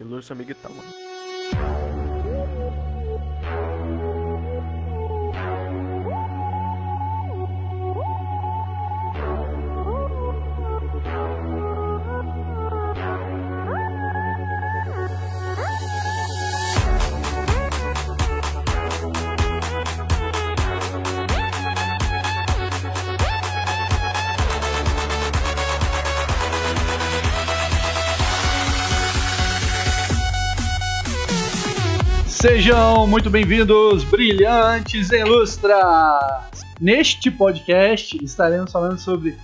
Ilustre amigo Itama. Sejam muito bem-vindos, brilhantes ilustras! Neste podcast estaremos falando sobre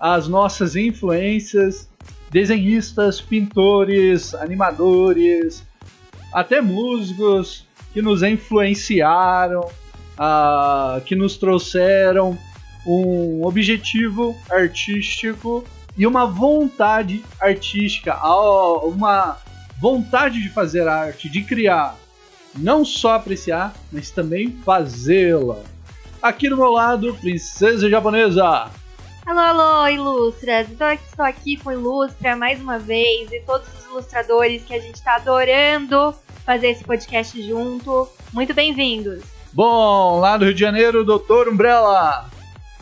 as nossas influências, desenhistas, pintores, animadores, até músicos que nos influenciaram, uh, que nos trouxeram um objetivo artístico e uma vontade artística, uma vontade de fazer arte, de criar não só apreciar, mas também fazê-la. Aqui do meu lado, Princesa Japonesa. Alô, alô, ilustras! Então estou aqui com Ilustra mais uma vez e todos os ilustradores que a gente está adorando fazer esse podcast junto. Muito bem-vindos! Bom, lá do Rio de Janeiro, Doutor Umbrella.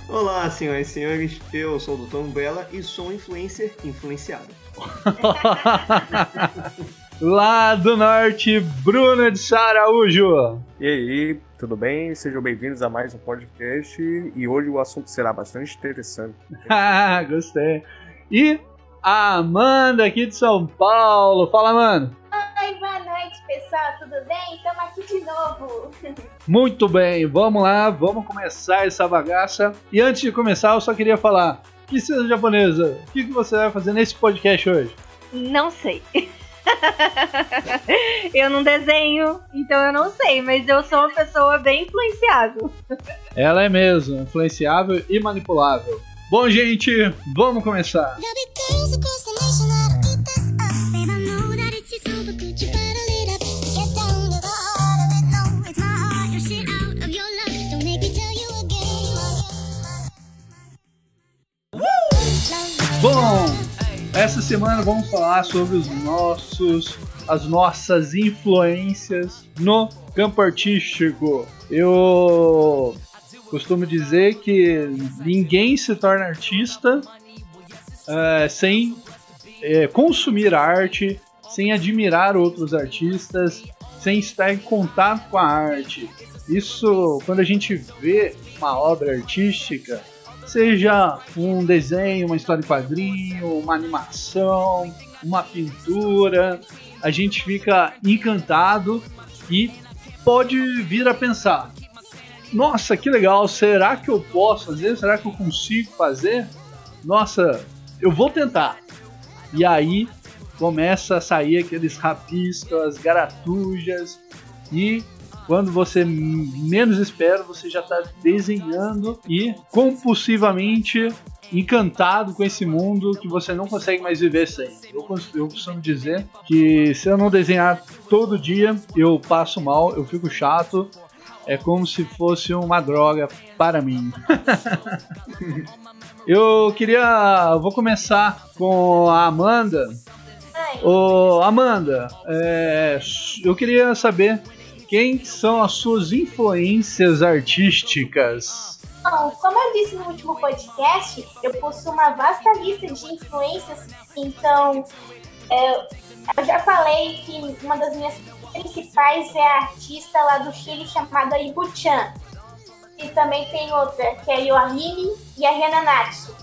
Olá, senhoras e senhores, eu sou o Dr. Umbrella e sou um influencer influenciado. lá do norte, Bruno de Araújo. E aí, tudo bem? Sejam bem-vindos a mais um podcast e hoje o assunto será bastante interessante. Ah, gostei. E a Amanda aqui de São Paulo. Fala, mano. Oi, boa noite, pessoal. Tudo bem? Estamos aqui de novo. Muito bem, vamos lá, vamos começar essa bagaça. E antes de começar, eu só queria falar: Princesa Japonesa, o que, que você vai fazer nesse podcast hoje? Não sei. eu não desenho, então eu não sei, mas eu sou uma pessoa bem influenciável. Ela é mesmo, influenciável e manipulável. Bom, gente, vamos começar. Bom, essa semana vamos falar sobre os nossos, as nossas influências no campo artístico. Eu costumo dizer que ninguém se torna artista é, sem é, consumir arte, sem admirar outros artistas, sem estar em contato com a arte. Isso, quando a gente vê uma obra artística, Seja um desenho, uma história em quadrinho, uma animação, uma pintura, a gente fica encantado e pode vir a pensar: nossa, que legal, será que eu posso fazer? Será que eu consigo fazer? Nossa, eu vou tentar. E aí começa a sair aqueles rabiscos, garatujas e quando você menos espera, você já está desenhando e compulsivamente encantado com esse mundo que você não consegue mais viver sem. Eu, eu costumo dizer que se eu não desenhar todo dia, eu passo mal, eu fico chato. É como se fosse uma droga para mim. eu queria. Vou começar com a Amanda. Ô, Amanda, é, eu queria saber quem são as suas influências artísticas? Bom, como eu disse no último podcast, eu possuo uma vasta lista de influências, então é, eu já falei que uma das minhas principais é a artista lá do Chile chamada Ibu-chan. E também tem outra, que é a Yoahime e a Renanatsu.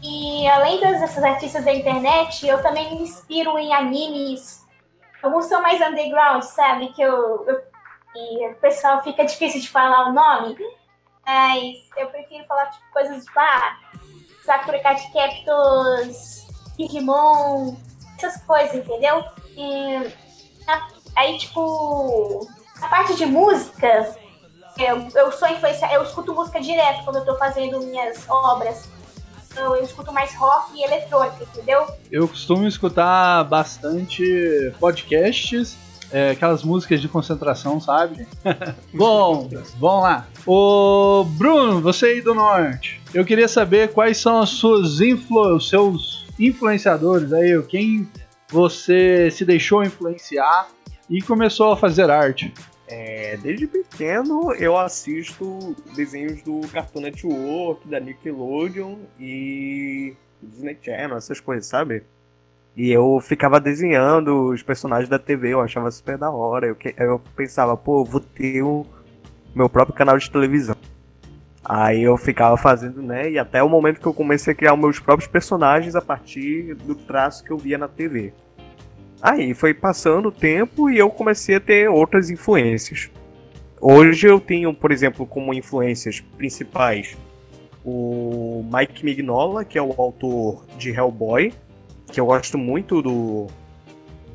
E além dessas artistas da internet, eu também me inspiro em animes Alguns são mais underground, sabe? Que eu, eu e o pessoal fica difícil de falar o nome. Mas eu prefiro falar tipo, coisas tipo, ah, Sakura Card Captors, Digimon, essas coisas, entendeu? E aí, tipo, a parte de música, eu, eu sou influenciada, eu escuto música direto quando eu tô fazendo minhas obras eu, escuto mais rock e eletrônica, entendeu? Eu costumo escutar bastante podcasts é, aquelas músicas de concentração, sabe? Bom, vamos lá. O Bruno, você aí do norte, eu queria saber quais são as suas influ os seus influenciadores aí, quem você se deixou influenciar e começou a fazer arte? É, desde pequeno eu assisto desenhos do Cartoon Network, da Nickelodeon e Disney Channel, essas coisas, sabe? E eu ficava desenhando os personagens da TV, eu achava super da hora. Eu, eu pensava, pô, eu vou ter o meu próprio canal de televisão. Aí eu ficava fazendo, né? E até o momento que eu comecei a criar meus próprios personagens a partir do traço que eu via na TV. Aí foi passando o tempo e eu comecei a ter outras influências. Hoje eu tenho, por exemplo, como influências principais o Mike Mignola, que é o autor de Hellboy, que eu gosto muito do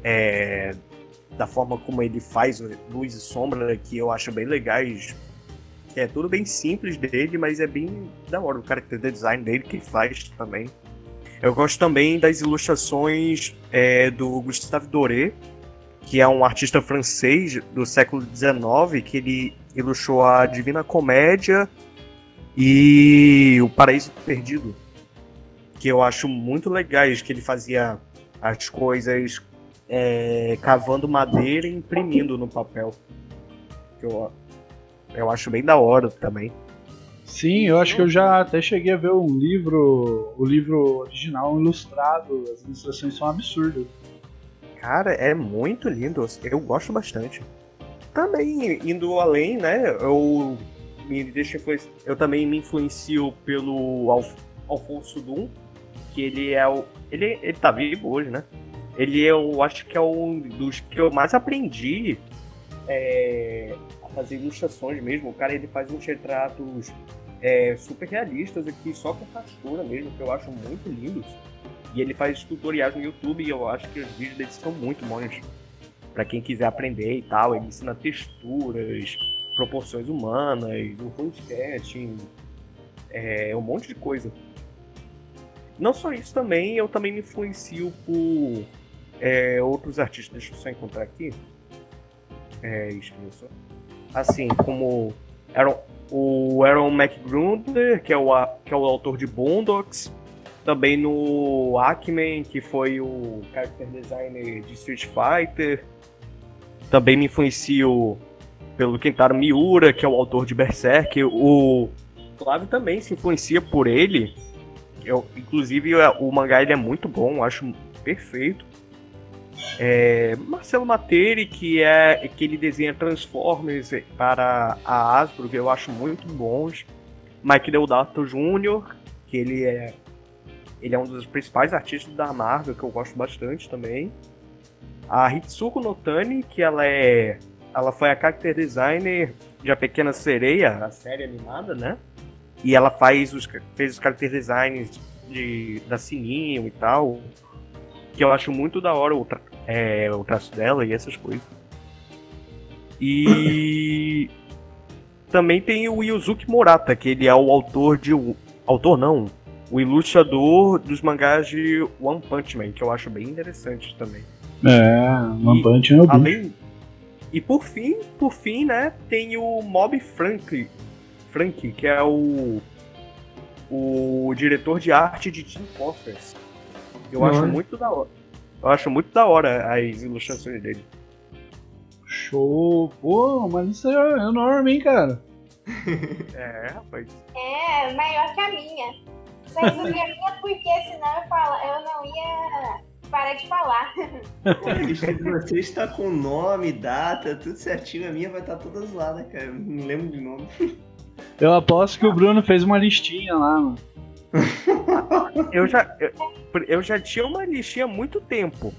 é, da forma como ele faz luz e sombra, que eu acho bem legais. É tudo bem simples dele, mas é bem da hora o character design dele que faz também. Eu gosto também das ilustrações é, do Gustave Doré, que é um artista francês do século XIX, que ele ilustrou a Divina Comédia e O Paraíso Perdido, que eu acho muito legais, que ele fazia as coisas é, cavando madeira e imprimindo no papel. Eu, eu acho bem da hora também. Sim, eu acho que eu já até cheguei a ver um livro, o livro original ilustrado, as ilustrações são absurdas. Cara, é muito lindo, eu gosto bastante. Também, indo além, né, eu, me deixa, eu também me influencio pelo Alf, Alfonso Dum, que ele é o... Ele, ele tá vivo hoje, né? Ele eu acho que é um dos que eu mais aprendi é, fazer ilustrações mesmo. O cara ele faz uns retratos é, super realistas aqui, só com textura mesmo, que eu acho muito lindos. E ele faz tutoriais no YouTube e eu acho que os vídeos dele são muito bons. para quem quiser aprender e tal, ele ensina texturas, proporções humanas, o full sketching, é, um monte de coisa. Não só isso também, eu também me influencio por é, outros artistas. Deixa eu só encontrar aqui. É, isso, Assim, como Aaron, o Aaron McGrunder, que é o, que é o autor de Boondocks, também no Ackman, que foi o character designer de Street Fighter. Também me influencio pelo Kentaro Miura, que é o autor de Berserk. O Flávio também se influencia por ele. Eu, inclusive, o mangá ele é muito bom, acho perfeito. É, Marcelo Materi, que é que ele desenha Transformers para a Hasbro, que eu acho muito bons. Mike Deodato Jr., que ele é ele é um dos principais artistas da Marvel, que eu gosto bastante também. A Hitsuko Notani, que ela é ela foi a character designer de A Pequena Sereia, a série animada, né? E ela faz os, fez os character designs de, da Sininho e tal. Que eu acho muito da hora o, tra é, o traço dela e essas coisas. E também tem o Yuzuki Murata, que ele é o autor de. Autor não, o ilustrador dos mangás de One Punch Man, que eu acho bem interessante também. É, One e, Punch Man é além, E por fim, por fim, né, tem o Mob Frank, Frank que é o o diretor de arte de Team Fortress. Eu uhum. acho muito da hora. Eu acho muito da hora as ilustrações dele. Show! Pô, mas isso é enorme, hein, cara? é, rapaz. É, maior que a minha. Mas não é minha porque senão eu, falo, eu não ia parar de falar. Você está com nome, data, tudo certinho. A minha vai estar todas lá, né, cara? Não lembro de nome. Eu aposto que o Bruno fez uma listinha lá, mano. eu já eu, eu, já tinha uma listinha há muito tempo.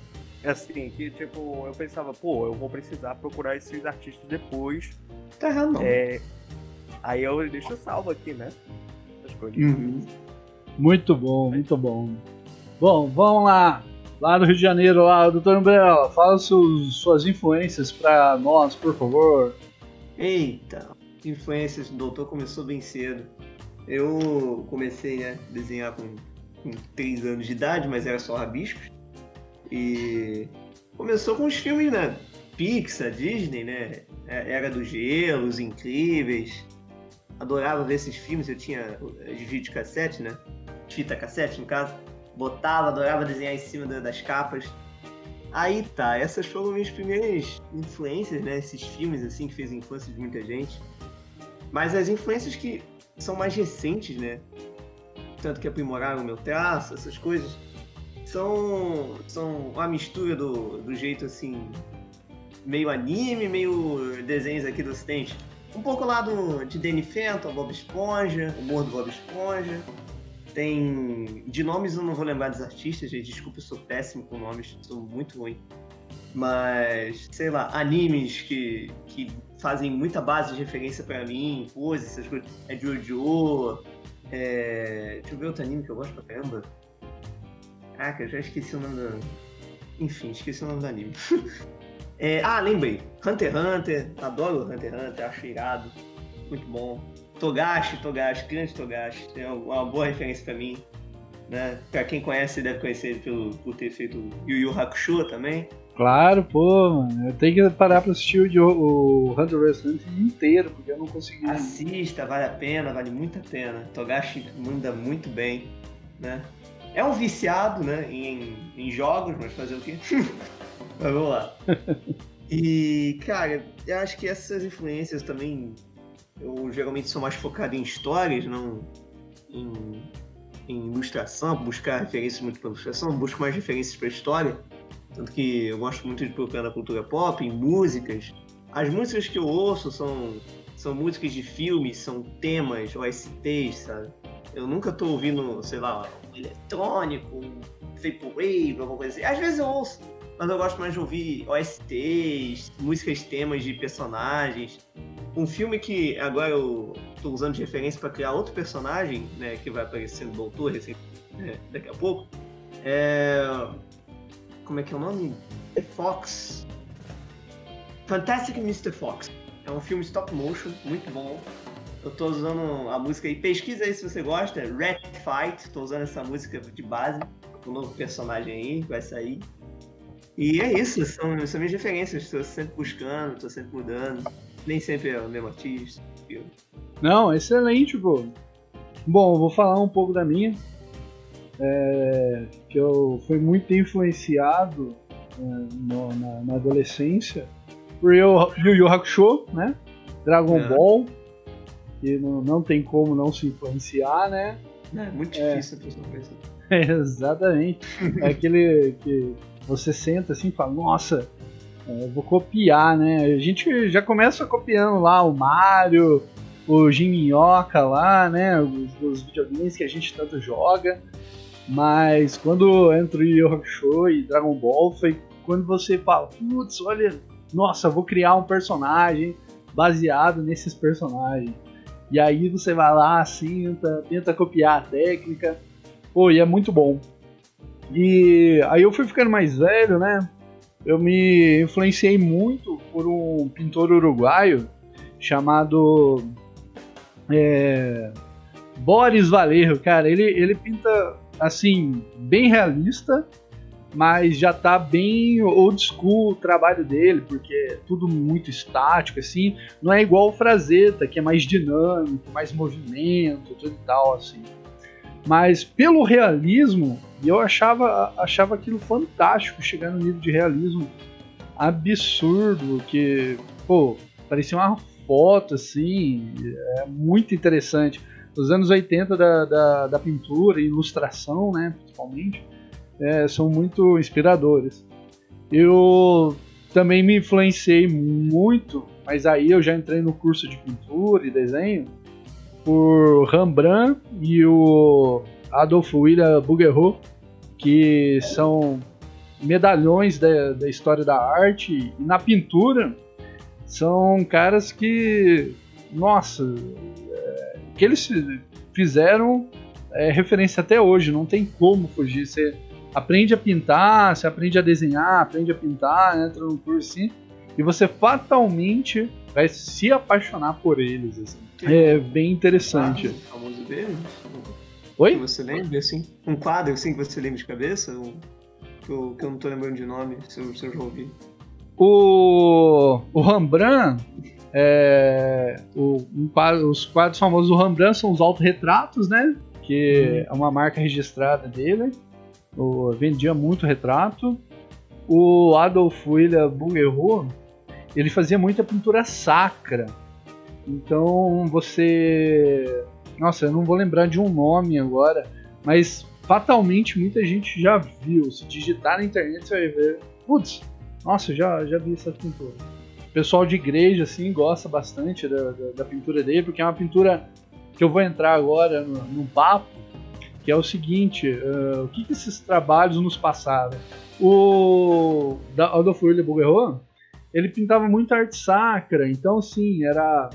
Assim, que tipo, eu pensava, pô, eu vou precisar procurar esses artistas depois. Tá errado, não. É, aí eu deixo salvo aqui, né? Uhum. Muito bom, muito bom. Bom, vamos lá. Lá do Rio de Janeiro, lá, doutor Umbrella, fala suas, suas influências para nós, por favor. Eita, influências, o doutor começou bem cedo. Eu comecei né, a desenhar com, com 3 anos de idade, mas era só rabiscos. E começou com os filmes, né? Pixar, Disney, né? É, era do Gelo, Os Incríveis. Adorava ver esses filmes, eu tinha de vídeo cassete, né? Fita cassete, no caso. Botava, adorava desenhar em cima das capas. aí tá, essas foram minhas primeiras influências, né? Esses filmes assim que fez a infância de muita gente. Mas as influências que são mais recentes, né? Tanto que aprimoraram o meu traço, essas coisas, são, são uma mistura do, do jeito assim, meio anime, meio desenhos aqui do Ocidente. Um pouco lá do, de Danny Phantom, Bob Esponja, humor do Bob Esponja. Tem. De nomes eu não vou lembrar dos artistas, gente. Desculpa, eu sou péssimo com nomes, sou muito ruim. Mas, sei lá, animes que, que fazem muita base de referência para mim, pose, essas coisas. É Jojo. É... Deixa eu ver outro anime que eu gosto pra caramba. Caraca, eu já esqueci o nome do. Enfim, esqueci o nome do anime. é... Ah, lembrei. Hunter x Hunter. Adoro Hunter x Hunter, acho irado. Muito bom. Togashi, Togashi, grande Togashi, tem uma boa referência para mim. Né? Pra quem conhece, deve conhecer pelo, por ter feito Yu Yu Hakusho também. Claro, pô, mano. Eu tenho que parar pra assistir o, o Hunter Hunter inteiro, porque eu não consegui. Assista, vale a pena, vale muito a pena. Togashi manda muito bem, né? É um viciado, né, em, em jogos, mas fazer o quê? mas vamos lá. E, cara, eu acho que essas influências também eu geralmente sou mais focado em histórias, não em, em ilustração, buscar referências muito para ilustração, busco mais referências para história. Tanto que eu gosto muito de procurar na cultura pop, em músicas. As músicas que eu ouço são, são músicas de filmes, são temas, OSTs, sabe? Eu nunca tô ouvindo, sei lá, um eletrônico, um vaporwave, alguma coisa assim. Às vezes eu ouço, mas eu gosto mais de ouvir OSTs, músicas temas de personagens. Um filme que agora eu tô usando de referência para criar outro personagem, né, que vai aparecer no Doutor né, daqui a pouco, é... Como é que é o nome? The Fox. Fantastic Mr. Fox. É um filme stop motion, muito bom. Eu tô usando a música aí, pesquisa aí se você gosta, Rat Fight, tô usando essa música de base, o um novo personagem aí, vai sair. E é isso, são, são minhas referências, estou sempre buscando, estou sempre mudando nem sempre é o mesmo artista. Não, excelente, pô. Bom, vou falar um pouco da minha. É, que eu fui muito influenciado é, no, na, na, adolescência por Yu Yu Hakusho, né? Dragon é. Ball, que não, não tem como não se influenciar, né? É muito é. difícil a pessoa pensar. exatamente. é aquele que você senta assim e fala, nossa, é, vou copiar, né? A gente já começa copiando lá o Mario, o Jim Minhoca lá, né? Os, os videogames que a gente tanto joga. Mas quando entra o Yu Hakusho e Dragon Ball, foi quando você fala, putz, olha, nossa, vou criar um personagem baseado nesses personagens. E aí você vai lá, senta, tenta copiar a técnica. Pô, e é muito bom. E aí eu fui ficando mais velho, né? eu me influenciei muito por um pintor uruguaio chamado é, Boris Valerro. Cara, ele, ele pinta assim, bem realista, mas já tá bem old school o trabalho dele, porque é tudo muito estático, assim. Não é igual o Frazetta, que é mais dinâmico, mais movimento, tudo e tal, assim. Mas pelo realismo, eu achava, achava aquilo fantástico, chegar no nível de realismo absurdo, que, pô, parecia uma foto, assim, é muito interessante. Os anos 80 da, da, da pintura e ilustração, né, principalmente, é, são muito inspiradores. Eu também me influenciei muito, mas aí eu já entrei no curso de pintura e desenho, por Rembrandt e o Adolf William Bouguereau, que são medalhões da, da história da arte e na pintura são caras que, nossa, que eles fizeram é referência até hoje, não tem como fugir. Você aprende a pintar, você aprende a desenhar, aprende a pintar, entra num curso assim, e você fatalmente vai se apaixonar por eles. Assim. É bem interessante. Um famoso deles? Oi? Que você lembra, assim? Um quadro, assim, que você lembra de cabeça? Um, que, eu, que eu não tô lembrando de nome, se eu, se eu já ouvi. O, o Rembrandt, é, o, um quadro, os quadros famosos do Rembrandt são os autorretratos, né? Que hum. é uma marca registrada dele. O, vendia muito retrato. o Adolf William Bouguereau, ele fazia muita pintura sacra. Então você. Nossa, eu não vou lembrar de um nome agora, mas fatalmente muita gente já viu. Se digitar na internet você vai ver. Putz, nossa, já, já vi essa pintura. Pessoal de igreja, assim, gosta bastante da, da, da pintura dele, porque é uma pintura que eu vou entrar agora no, no papo, que é o seguinte, uh, o que, que, esses trabalhos nos passaram? O da Adolfo Bouguereau, ele pintava muita arte sacra, então assim, era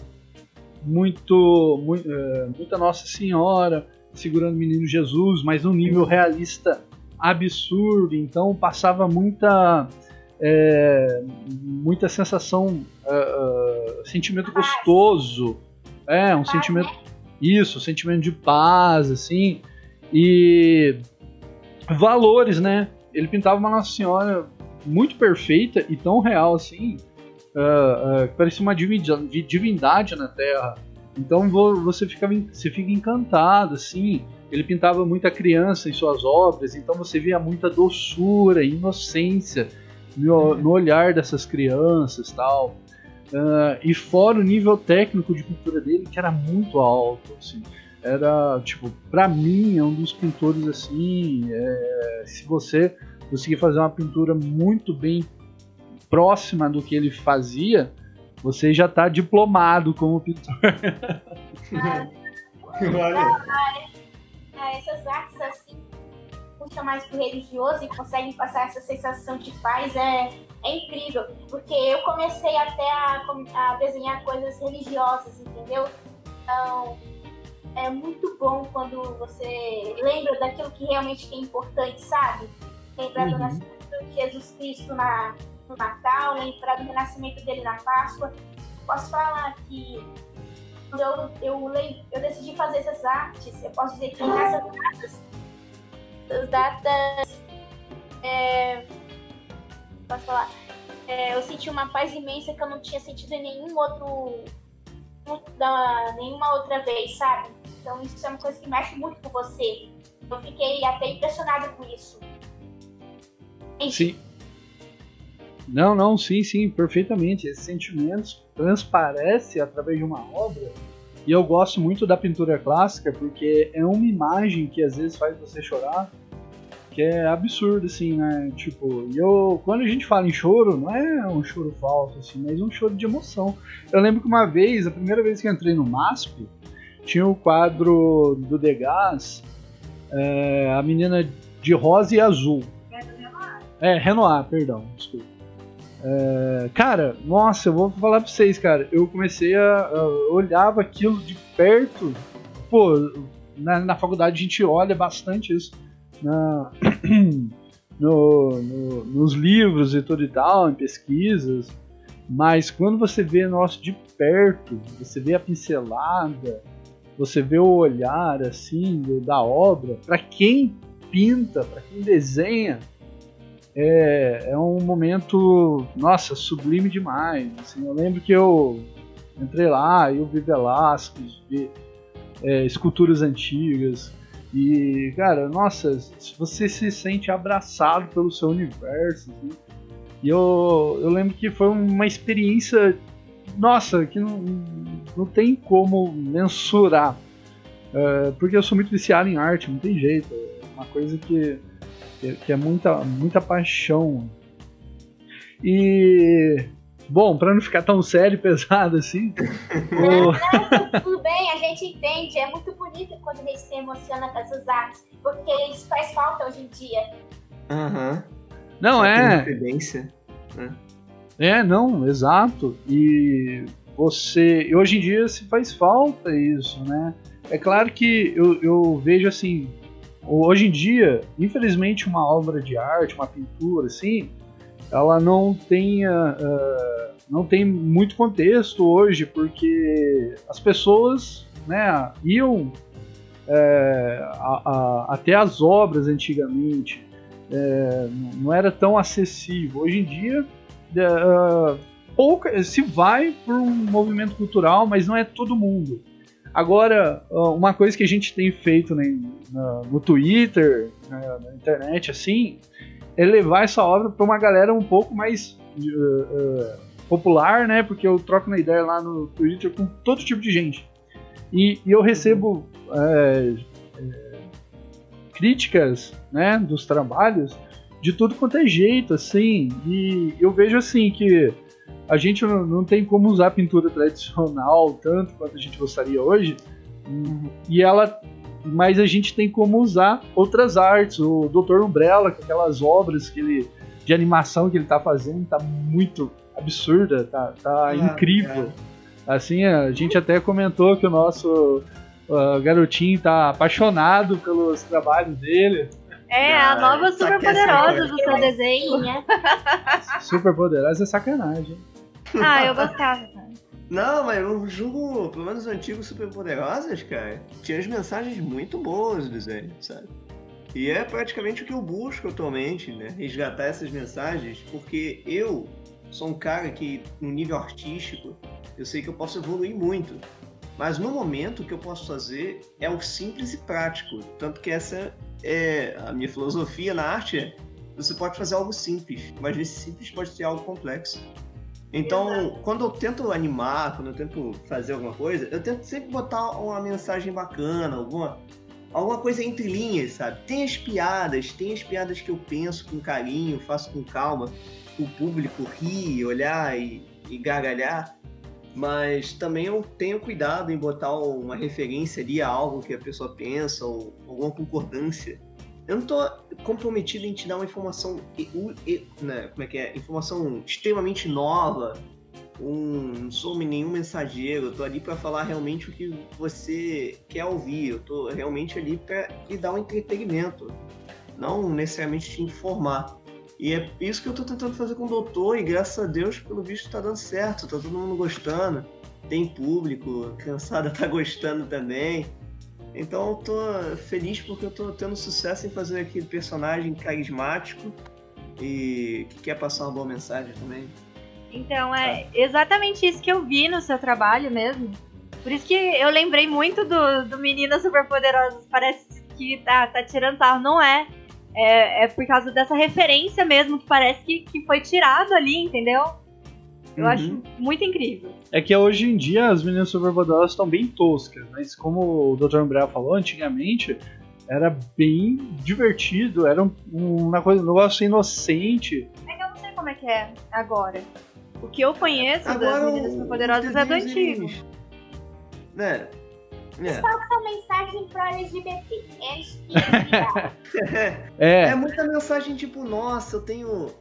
muito, muito uh, muita Nossa Senhora segurando o menino Jesus, mas num nível realista absurdo, então passava muita é, muita sensação, uh, uh, sentimento gostoso, é um sentimento, isso, sentimento de paz, assim, e valores, né? Ele pintava uma Nossa Senhora muito perfeita e tão real assim, uh, uh, parecia uma divindade na Terra. Então você fica, você fica encantado, assim. Ele pintava muita criança em suas obras, então você via muita doçura, inocência no, no olhar dessas crianças tal. Uh, e fora o nível técnico de pintura dele, que era muito alto. Assim era, tipo, para mim é um dos pintores assim. É, se você conseguir fazer uma pintura muito bem próxima do que ele fazia, você já está diplomado como pintor. Olha. É, essas artes assim puxa mais pro religioso e conseguem passar essa sensação de paz é, é incrível. Porque eu comecei até a, a desenhar coisas religiosas, entendeu? Então, é muito bom quando você lembra daquilo que realmente é importante, sabe? Lembrar uhum. do nascimento de Jesus Cristo na, no Natal, lembrar do renascimento dele na Páscoa. Posso falar que quando eu, eu, eu decidi fazer essas artes, eu posso dizer que nessas datas, as datas, é, posso falar, é, eu senti uma paz imensa que eu não tinha sentido em nenhum outro, da, nenhuma outra vez, sabe? Então isso é uma coisa que mexe muito com você. Eu fiquei até impressionada com isso. Sim. Não, não, sim, sim, perfeitamente. Esses sentimentos transparecem através de uma obra. E eu gosto muito da pintura clássica porque é uma imagem que às vezes faz você chorar, que é absurdo, assim, né? Tipo, eu, quando a gente fala em choro, não é um choro falso, assim, mas um choro de emoção. Eu lembro que uma vez, a primeira vez que eu entrei no MASP, tinha o quadro do Degas, é, a menina de rosa e azul. É, Renoir, perdão, desculpa. É, cara, nossa, eu vou falar pra vocês, cara. Eu comecei a. a olhava aquilo de perto. Pô, na, na faculdade a gente olha bastante isso. Na, no, no, nos livros e tudo e tal, em pesquisas. Mas quando você vê nosso de perto, você vê a pincelada, você vê o olhar assim da obra, para quem pinta, para quem desenha, é, é um momento, nossa, sublime demais. Assim, eu lembro que eu entrei lá, eu vi Velázquez, vi é, esculturas antigas, e, cara, nossa, você se sente abraçado pelo seu universo. Assim. E eu, eu lembro que foi uma experiência nossa, que não, não tem como mensurar. É, porque eu sou muito viciado em arte, não tem jeito. É uma coisa que, que é muita, muita paixão. E. Bom, para não ficar tão sério e pesado assim. Não, o... não, tudo bem, a gente entende. É muito bonito quando a gente se emociona com essas artes, porque isso faz falta hoje em dia. Aham. Uhum. Não, é. Né? É, não, exato. E você. Hoje em dia se faz falta isso, né? É claro que eu, eu vejo assim. Hoje em dia, infelizmente, uma obra de arte, uma pintura, assim, ela não tem, uh, não tem muito contexto hoje, porque as pessoas né, iam é, a, a, até as obras antigamente, é, não era tão acessível. Hoje em dia, uh, pouca, se vai por um movimento cultural, mas não é todo mundo. Agora, uma coisa que a gente tem feito né, no Twitter, na, na internet, assim, é levar essa obra para uma galera um pouco mais uh, uh, popular, né? Porque eu troco na ideia lá no Twitter com todo tipo de gente. E, e eu recebo é, é, críticas né, dos trabalhos de tudo quanto é jeito, assim. E eu vejo assim que a gente não, não tem como usar pintura tradicional tanto quanto a gente gostaria hoje. E ela mas a gente tem como usar outras artes. O Dr. Umbrella, com aquelas obras que ele, de animação que ele está fazendo, tá muito absurda, tá, tá ah, incrível. Assim, a gente até comentou que o nosso uh, garotinho tá apaixonado pelos trabalhos dele. É, ah, a nova super poderosa do seu desenho. super poderosa é sacanagem. Ah, eu gostava. Não, mas o jogo, pelo menos os antigos Super Poderosas, cara, tinha as mensagens muito boas do desenho, sabe? E é praticamente o que eu busco atualmente, né? Resgatar essas mensagens, porque eu sou um cara que, no nível artístico, eu sei que eu posso evoluir muito. Mas no momento o que eu posso fazer é o simples e prático. Tanto que essa é a minha filosofia na arte é você pode fazer algo simples, mas esse simples pode ser algo complexo. Então, Exato. quando eu tento animar, quando eu tento fazer alguma coisa, eu tento sempre botar uma mensagem bacana, alguma, alguma coisa entre linhas, sabe? Tem as piadas, tem as piadas que eu penso com carinho, faço com calma, o público rir, olhar e, e gargalhar, mas também eu tenho cuidado em botar uma referência ali a algo que a pessoa pensa ou alguma concordância eu não tô comprometido em te dar uma informação, né, como é que é? Informação extremamente nova. Um, não sou nenhum mensageiro, eu tô ali para falar realmente o que você quer ouvir. Eu tô realmente ali para lhe dar um entretenimento, não necessariamente te informar. E é isso que eu tô tentando fazer com o doutor, e graças a Deus, pelo visto, tá dando certo, tá todo mundo gostando. Tem público, a criançada tá gostando também. Então eu tô feliz porque eu tô tendo sucesso em fazer aquele personagem carismático e que quer passar uma boa mensagem também. Então é exatamente isso que eu vi no seu trabalho mesmo. Por isso que eu lembrei muito do, do Meninas Superpoderosas. Parece que tá, tá tirando sarro. Não é. é. É por causa dessa referência mesmo que parece que, que foi tirado ali, entendeu? Eu uhum. acho muito incrível. É que hoje em dia as meninas superpoderosas estão bem toscas, mas como o Dr. Umbrella falou, antigamente era bem divertido, era um, uma coisa, um negócio inocente. É que eu não sei como é que é agora. O que eu conheço agora, das meninas superpoderosas é do antigo. Né? É. Falta mensagem pro LGBT. É, é. é muita mensagem tipo, nossa, eu tenho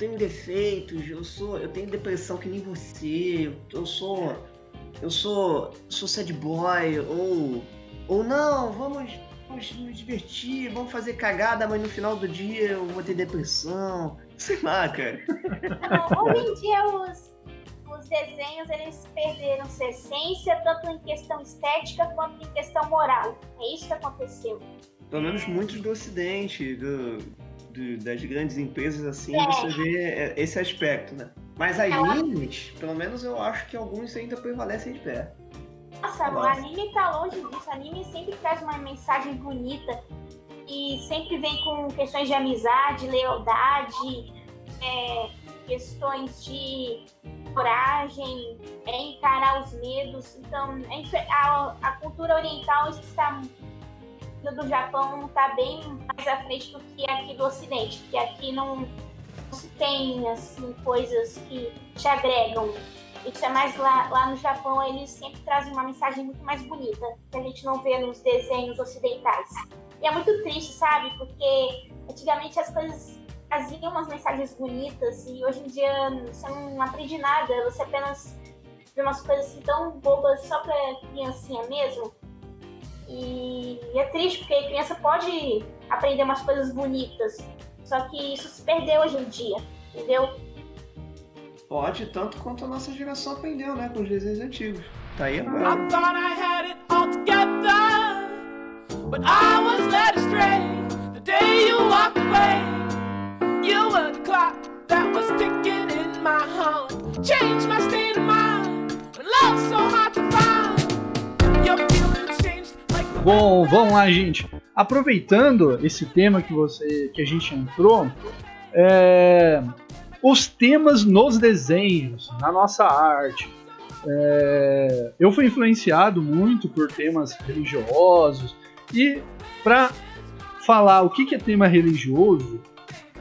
tenho defeitos, eu sou, eu tenho depressão que nem você, eu sou, eu sou, sou sad boy ou ou não, vamos, vamos nos divertir, vamos fazer cagada, mas no final do dia eu vou ter depressão, sei lá, cara. Não, hoje em dia os os desenhos eles perderam sua essência tanto em questão estética quanto em questão moral. É isso que aconteceu. Pelo menos muitos do Ocidente, do, do, das grandes empresas assim, é. você vê é, esse aspecto, né? Mas animes, pelo menos eu acho que alguns ainda prevalecem de pé. Nossa, Nossa, o anime tá longe disso. O anime sempre traz uma mensagem bonita e sempre vem com questões de amizade, lealdade, é, questões de coragem, é, encarar os medos. Então, a, a cultura oriental está do Japão está bem mais à frente do que aqui do Ocidente, porque aqui não, se tem assim coisas que te agregam. Isso é mais lá, lá no Japão, eles sempre trazem uma mensagem muito mais bonita, que a gente não vê nos desenhos ocidentais. E é muito triste, sabe? Porque antigamente as coisas traziam umas mensagens bonitas e hoje em dia você não aprende nada, você apenas vê umas coisas assim tão bobas só pra criancinha mesmo. E é triste porque a criança pode aprender umas coisas bonitas, só que isso se perdeu hoje em dia, entendeu? Pode, tanto quanto a nossa geração aprendeu, né, com os desenhos antigos. Tá aí agora. I thought I had it all together, but I was led astray the day you walked away. You were the clock that was ticking in my heart, changed my state of mind. When love's so hard to find, your feelings Bom, vamos lá, gente. Aproveitando esse tema que você que a gente entrou, é, os temas nos desenhos, na nossa arte. É, eu fui influenciado muito por temas religiosos e para falar o que é tema religioso,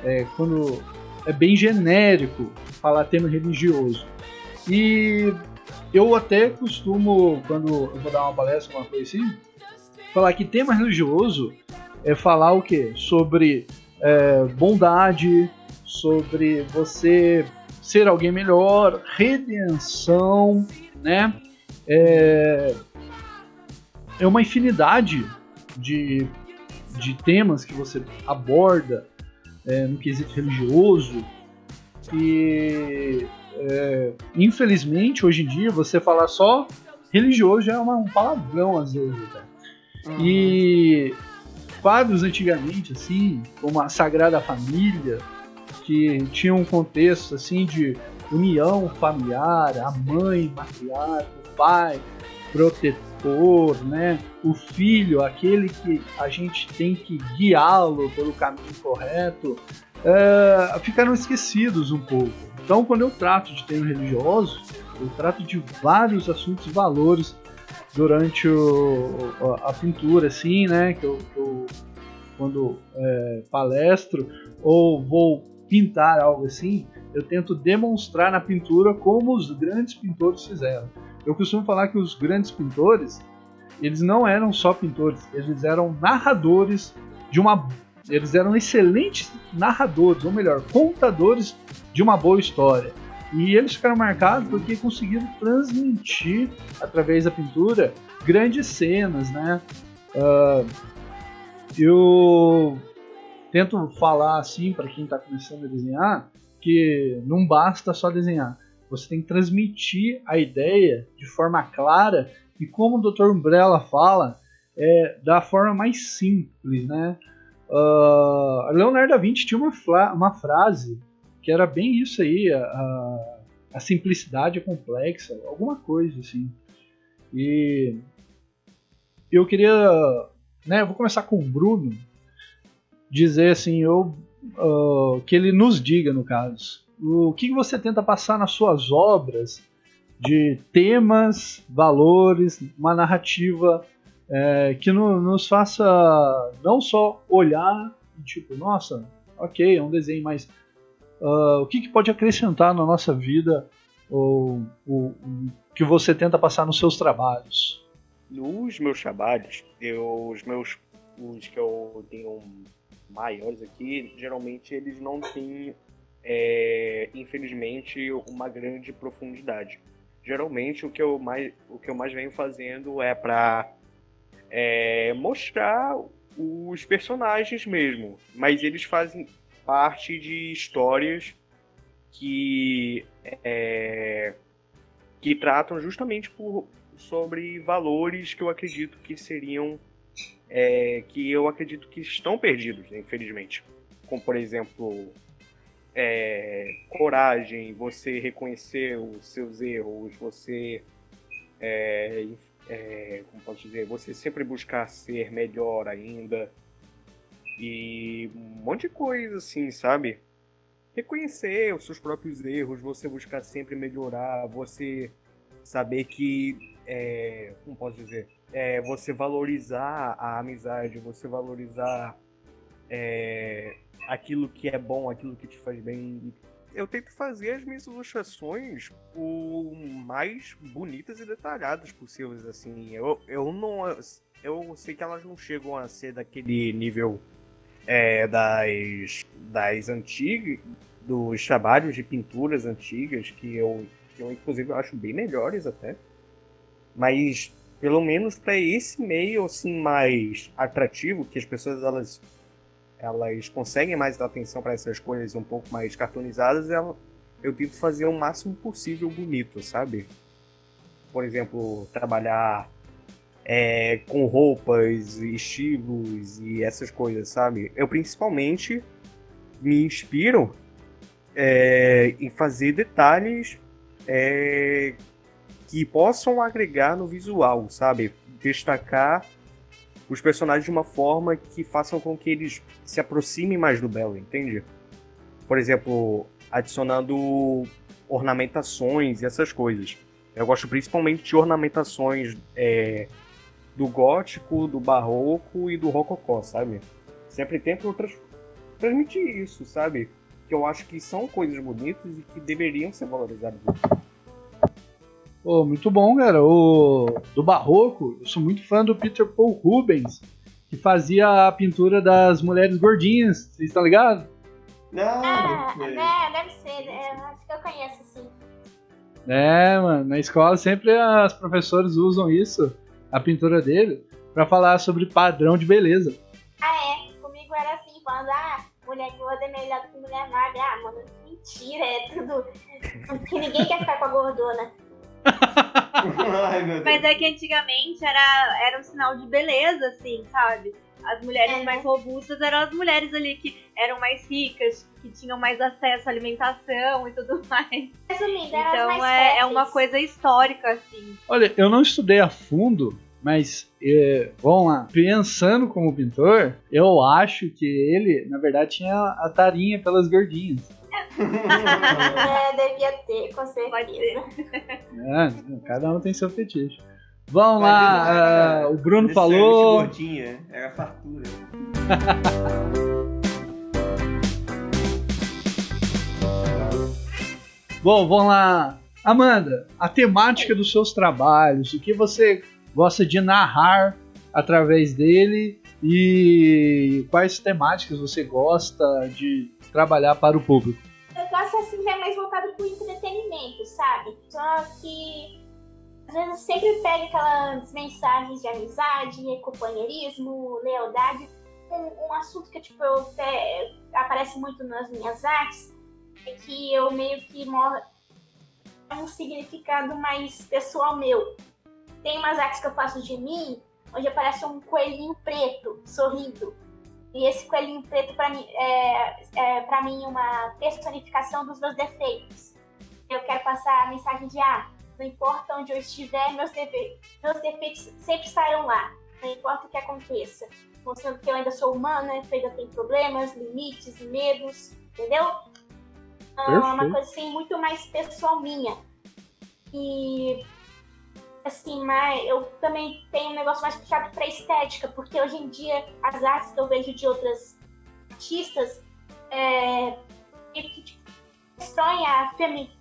é, quando é bem genérico falar tema religioso. E eu até costumo, quando eu vou dar uma palestra, uma coisa assim, falar que tema religioso é falar o quê? Sobre é, bondade, sobre você ser alguém melhor, redenção, né? É, é uma infinidade de, de temas que você aborda é, no quesito religioso e é, infelizmente hoje em dia você falar só religioso já é uma, um palavrão às vezes. Né? Uhum. E quadros antigamente, assim, como a Sagrada Família, que tinha um contexto assim de união familiar, a mãe matriarca, o pai protetor, né? O filho, aquele que a gente tem que guiá-lo pelo caminho correto, é, ficaram esquecidos um pouco. Então, quando eu trato de termos religiosos, eu trato de vários assuntos e valores durante o, a, a, pintura, assim, né? Que eu, que eu quando é, palestro ou vou pintar algo assim, eu tento demonstrar na pintura como os grandes pintores fizeram. Eu costumo falar que os grandes pintores, eles não eram só pintores, eles eram narradores de uma eles eram excelentes narradores, ou melhor, contadores de uma boa história. E eles ficaram marcados porque conseguiram transmitir através da pintura grandes cenas, né? Uh, eu tento falar assim para quem está começando a desenhar que não basta só desenhar, você tem que transmitir a ideia de forma clara e como o Dr. Umbrella fala, é da forma mais simples, né? Uh, Leonardo da Vinci tinha uma, uma frase que era bem isso aí, a, a simplicidade é complexa, alguma coisa assim. E eu queria, né, vou começar com o Bruno, dizer assim, eu, uh, que ele nos diga no caso, o que você tenta passar nas suas obras de temas, valores, uma narrativa é, que no, nos faça não só olhar, tipo, nossa, ok, é um desenho, mas uh, o que, que, pode acrescentar na nossa vida ou o que você tenta passar nos seus trabalhos? Nos meus trabalhos, eu, os meus os que eu tenho maiores aqui, geralmente eles não têm, é, infelizmente, uma grande profundidade. Geralmente o que eu mais, o que eu mais venho fazendo é para é, mostrar os personagens mesmo, mas eles fazem parte de histórias que é, que tratam justamente por, sobre valores que eu acredito que seriam é, que eu acredito que estão perdidos, infelizmente, como por exemplo é, coragem, você reconhecer os seus erros, você é, é, como posso dizer, você sempre buscar ser melhor ainda e um monte de coisa assim, sabe? Reconhecer os seus próprios erros, você buscar sempre melhorar, você saber que, é, como posso dizer, é, você valorizar a amizade, você valorizar é, aquilo que é bom, aquilo que te faz bem, eu tento fazer as minhas ilustrações o mais bonitas e detalhadas possíveis, assim. Eu, eu não. Eu sei que elas não chegam a ser daquele nível é, das, das antigas. dos trabalhos de pinturas antigas, que eu, que eu inclusive acho bem melhores até. Mas pelo menos para esse meio assim mais atrativo, que as pessoas elas elas conseguem mais dar atenção para essas coisas um pouco mais cartoonizadas, ela, eu tento fazer o máximo possível bonito, sabe? Por exemplo, trabalhar é, com roupas, estilos e essas coisas, sabe? Eu principalmente me inspiro é, em fazer detalhes é, que possam agregar no visual, sabe? Destacar os personagens de uma forma que façam com que eles se aproximem mais do Belo, entende? por exemplo, adicionando ornamentações e essas coisas. Eu gosto principalmente de ornamentações é, do gótico, do barroco e do rococó, sabe? Sempre tento outras transmitir isso, sabe? Que eu acho que são coisas bonitas e que deveriam ser valorizadas. Pô, muito bom, cara. O do barroco, eu sou muito fã do Peter Paul Rubens, que fazia a pintura das mulheres gordinhas. Vocês estão ligados? Não, Ah, não sei. né, deve ser. é, acho que eu conheço, sim. É, mano. Na escola sempre as professoras usam isso, a pintura dele, pra falar sobre padrão de beleza. Ah, é. Comigo era assim, falando, ah, mulher gorda é melhor do que mulher magra. Ah, mano, mentira, é tudo. Porque ninguém quer ficar com a gordona. Ai, meu Deus. Mas é que antigamente era, era um sinal de beleza, assim, sabe? As mulheres É. mais robustas eram as mulheres ali que eram mais ricas, que tinham mais acesso à alimentação e tudo mais. Resumindo, Então mais é, é uma coisa histórica, assim. Olha, eu não estudei a fundo, mas é, vamos lá. Pensando como pintor, eu acho que ele, na verdade, tinha a tarinha pelas gordinhas. É, devia ter, com certeza. É, cada um tem seu fetiche. Vamos Mas lá, não era ah, o Bruno falou. Gordinha, era fartura. Bom, vamos lá. Amanda, a temática dos seus trabalhos, o que você gosta de narrar através dele e quais temáticas você gosta de trabalhar para o público? Eu gosto assim, já é mais voltado pro entretenimento, sabe? Só que às vezes sempre pega aquelas mensagens de amizade, companheirismo, lealdade. Um, um assunto que tipo, eu, é, aparece muito nas minhas artes é que eu meio que moro um significado mais pessoal meu. Tem umas artes que eu faço de mim, onde aparece um coelhinho preto sorrindo. E esse coelhinho preto para mim é, é para mim uma personificação dos meus defeitos. Eu quero passar a mensagem de ah, não importa onde eu estiver, meus defeitos, meus defeitos sempre estarão lá. Não importa o que aconteça. Mostrando que eu ainda sou humana, que eu ainda tenho problemas, limites, medos, entendeu? Então, é uma coisa assim muito mais pessoal minha. E assim, mas eu também tenho um negócio mais puxado pra estética, porque hoje em dia as artes que eu vejo de outras artistas é, que tipo, destroem a, femi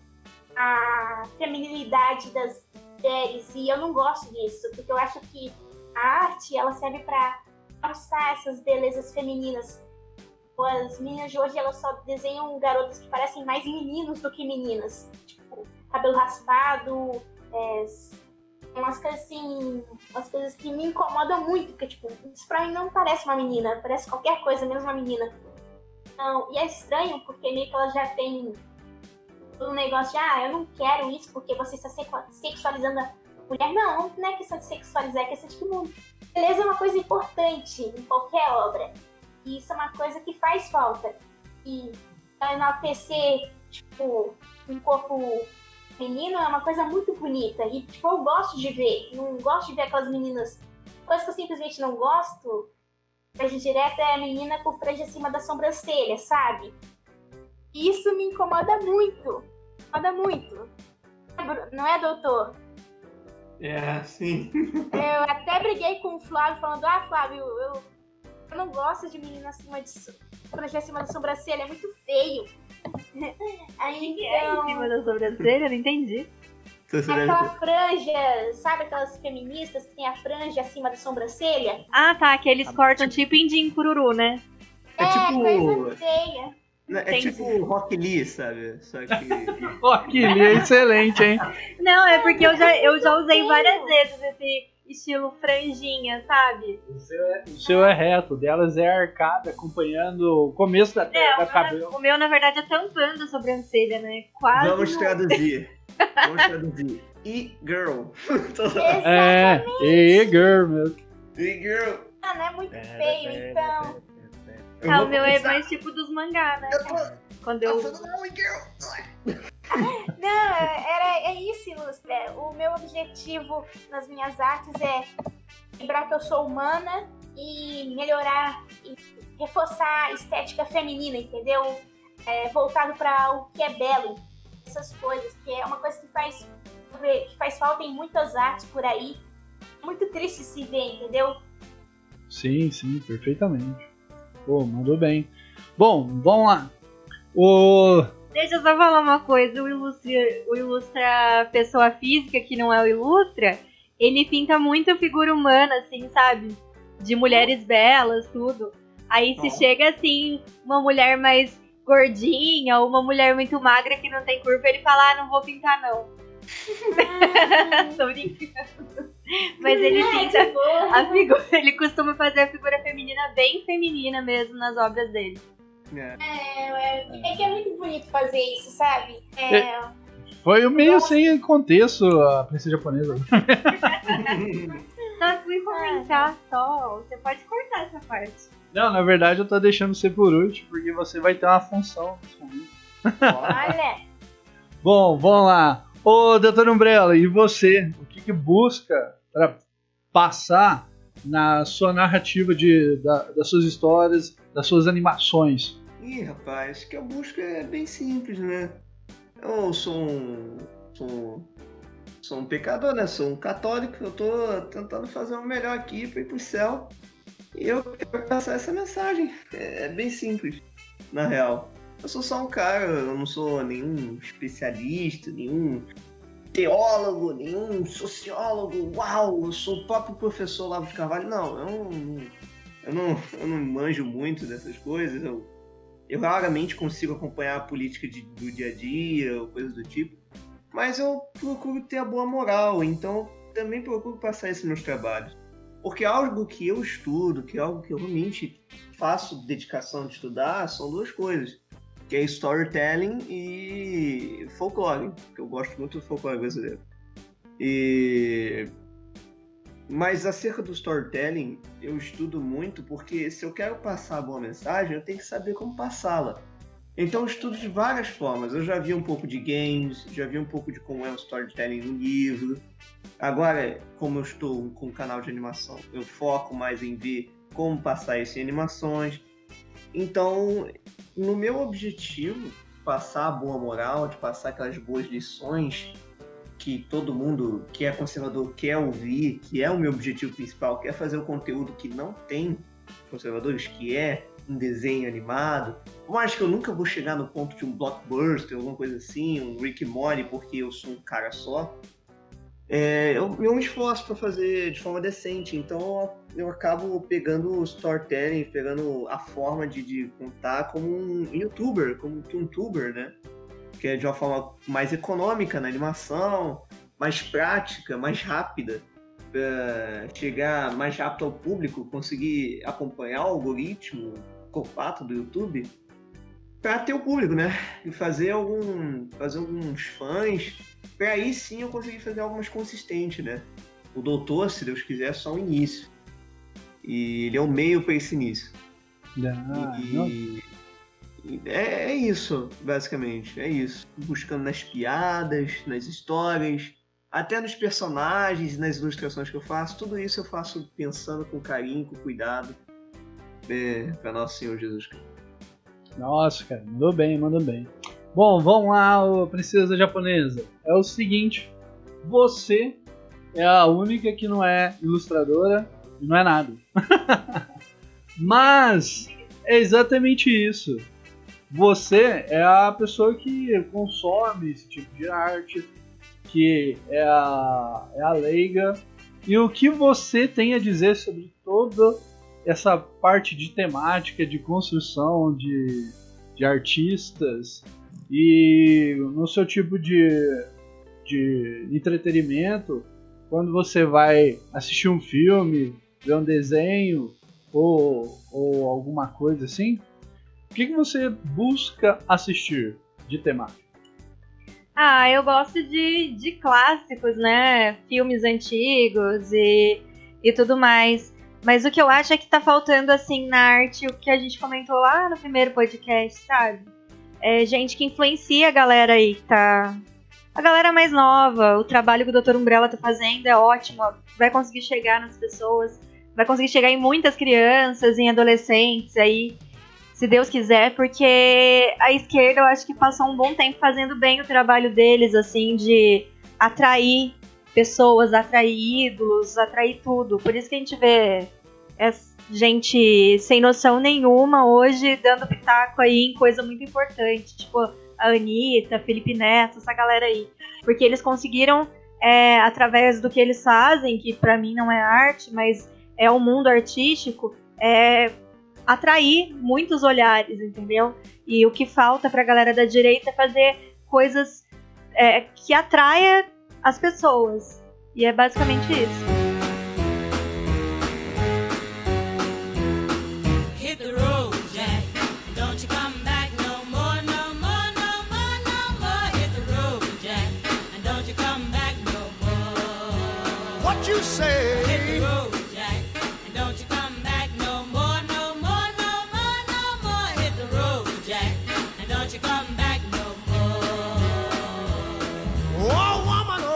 a feminilidade das mulheres e eu não gosto disso, porque eu acho que a arte ela serve pra alçar essas belezas femininas. As meninas de hoje elas só desenham garotas que parecem mais meninos do que meninas. Tipo, cabelo raspado, é, umas coisas assim, umas coisas que me incomodam muito, porque tipo, isso pra mim não parece uma menina, parece qualquer coisa, menos uma menina. Não, e é estranho porque meio que ela já tem um negócio de, ah, eu não quero isso porque você está sexualizando a mulher. Não, não é questão de sexualizar, é questão de que não. beleza é uma coisa importante em qualquer obra. E isso é uma coisa que faz falta. E enaltecer, tipo, um corpo menino é uma coisa muito bonita. E, tipo, eu gosto de ver. Não gosto de ver aquelas meninas. Coisa que eu simplesmente não gosto, vejo direto, é a menina com franja acima da sobrancelha, sabe? E isso me incomoda muito. Incomoda muito. Não é, doutor? É, sim. Eu até briguei com o Flávio falando, ah, Flávio, eu, eu não gosto de menina acima de franja acima da sobrancelha, é muito feio. Aí Que é em então. cima da sobrancelha? Não entendi. Então Aquela franja, sabe aquelas feministas que tem a franja acima da sobrancelha? Ah, tá, que eles cortam tipo indim cururu, né? É tipo- coisa feia. Não, É tipo Rock Lee, sabe? Só que. Que li- é excelente, hein? Não, é porque eu já, eu já usei várias vezes esse estilo franjinha, sabe? O seu, é, o seu é reto, o delas é arcada, acompanhando o começo da, É, da o cabelo. meu, o meu, na verdade, é tampando a sobrancelha, né? Quase. Vamos não- traduzir. Vamos traduzir. E-girl. É, e girl, meu. E-girl. Mano, é muito feio, então. Eu Ah, o meu é começar- mais tipo dos mangá, né? Eu tô Quando eu. Não, era, é isso, Ilustra. O meu objetivo nas minhas artes é lembrar que eu sou humana e melhorar e reforçar a estética feminina, entendeu? é, voltado para o que é belo, essas coisas, que é uma coisa que faz, que faz falta em muitas artes por aí. Muito triste se ver, entendeu? Sim, sim, perfeitamente. Pô, mandou bem. Bom, vamos lá. O... Deixa eu só falar uma coisa. O Ilustra, o Ilustra Pessoa Física, que não é o Ilustra, ele pinta muito figura humana, assim, sabe? De mulheres belas, tudo. Aí se chega, assim, uma mulher mais gordinha ou uma mulher muito magra que não tem curva, ele fala, ah, não vou pintar, não. Tô brincando. Mas ele pinta a figura. Ele costuma fazer a figura feminina bem feminina mesmo nas obras dele. É, é, é que é muito bonito fazer isso, sabe? É, Foi o meio sem contexto a princesa japonesa. Só fui comentar só. Você pode cortar essa parte. Não, na verdade eu tô deixando você por último, porque você vai ter uma função nesse momento. olha. Bom, vamos lá. Ô, Doutor Umbrella, e você? O que, que busca para passar na sua narrativa de, da- das suas histórias, das suas animações? Ih, rapaz, que eu busco é bem simples, né? Eu sou um. Sou, sou um pecador, né? Sou um católico, eu tô tentando fazer o melhor aqui pra ir pro céu. E eu quero passar essa mensagem. É, é bem simples, na real. Eu sou só um cara, eu não sou nenhum especialista, nenhum teólogo, nenhum sociólogo. Uau, eu sou o próprio professor Lavo de Carvalho. Não, eu não, eu não, eu não manjo muito dessas coisas. Eu, eu raramente consigo acompanhar a política de- do dia a dia ou coisas do tipo. Mas eu procuro ter a boa moral, então também procuro passar isso nos trabalhos. Porque algo que eu estudo, que é algo que eu realmente faço dedicação de estudar, são duas coisas. Que é storytelling e folclore, que eu gosto muito do folclore brasileiro. E... Mas acerca do storytelling, eu estudo muito porque se eu quero passar a boa mensagem, eu tenho que saber como passá-la. Então eu estudo de várias formas. Eu já vi um pouco de games, já vi um pouco de como é o storytelling no livro. Agora, como eu estou com um canal de animação, eu foco mais em ver como passar isso em animações. Então, no meu objetivo, passar a boa moral, de passar aquelas boas lições que todo mundo que é conservador quer ouvir, que é o meu objetivo principal, quer fazer o conteúdo que não tem conservadores, que é um desenho animado. Eu acho que eu nunca vou chegar no ponto de um blockbuster, alguma coisa assim, um Rick Morty, porque eu sou um cara só. É, eu, eu me esforço para fazer de forma decente, então eu, eu acabo pegando o storytelling, pegando a forma de, de contar como um youtuber, como um tuber, né? Que é de uma forma mais econômica na animação, mais prática, mais rápida, para chegar mais rápido ao público, conseguir acompanhar o algoritmo copato do YouTube, para ter o público, né? E fazer algum, fazer alguns fãs Pra aí sim eu consegui fazer algo mais consistente, né? O doutor, se Deus quiser, é só o início. E ele é o meio para esse início. Ah, e e é, é isso, basicamente. É isso. Buscando nas piadas, nas histórias, até nos personagens, nas ilustrações que eu faço. Tudo isso eu faço pensando com carinho, com cuidado. É, para nosso Senhor Jesus Cristo. Nossa, cara, mandou bem, mandou bem. Bom, vamos lá, princesa japonesa. É o seguinte, você é a única que não é ilustradora e não é nada. Mas é exatamente isso. Você é a pessoa que consome esse tipo de arte, que é a, é a leiga. E o que você tem a dizer sobre toda essa parte de temática, de construção de, de artistas e no seu tipo de, de entretenimento, quando você vai assistir um filme, ver um desenho ou, ou alguma coisa assim, o que, que você busca assistir de temática? Ah, eu gosto de, de clássicos, né? Filmes antigos e, e tudo mais. Mas o que eu acho é que tá faltando, assim, na arte, o que a gente comentou lá no primeiro podcast, sabe? É gente que influencia a galera aí, que tá. A galera mais nova. O trabalho que o Dr. Umbrella tá fazendo é ótimo. Vai conseguir chegar nas pessoas. Vai conseguir chegar em muitas crianças, em adolescentes aí. se Deus quiser, porque a esquerda eu acho que passou um bom tempo fazendo bem o trabalho deles, assim, de atrair pessoas, atrair ídolos, atrair tudo. Por isso que a gente vê gente sem noção nenhuma hoje dando pitaco aí em coisa muito importante, tipo a Anitta, Felipe Neto, essa galera aí. Porque eles conseguiram, é, através do que eles fazem, que para mim não é arte, mas é o mundo artístico, é, atrair muitos olhares, entendeu? E o que falta pra galera da direita é fazer coisas é, que atraia as pessoas. E é basicamente isso.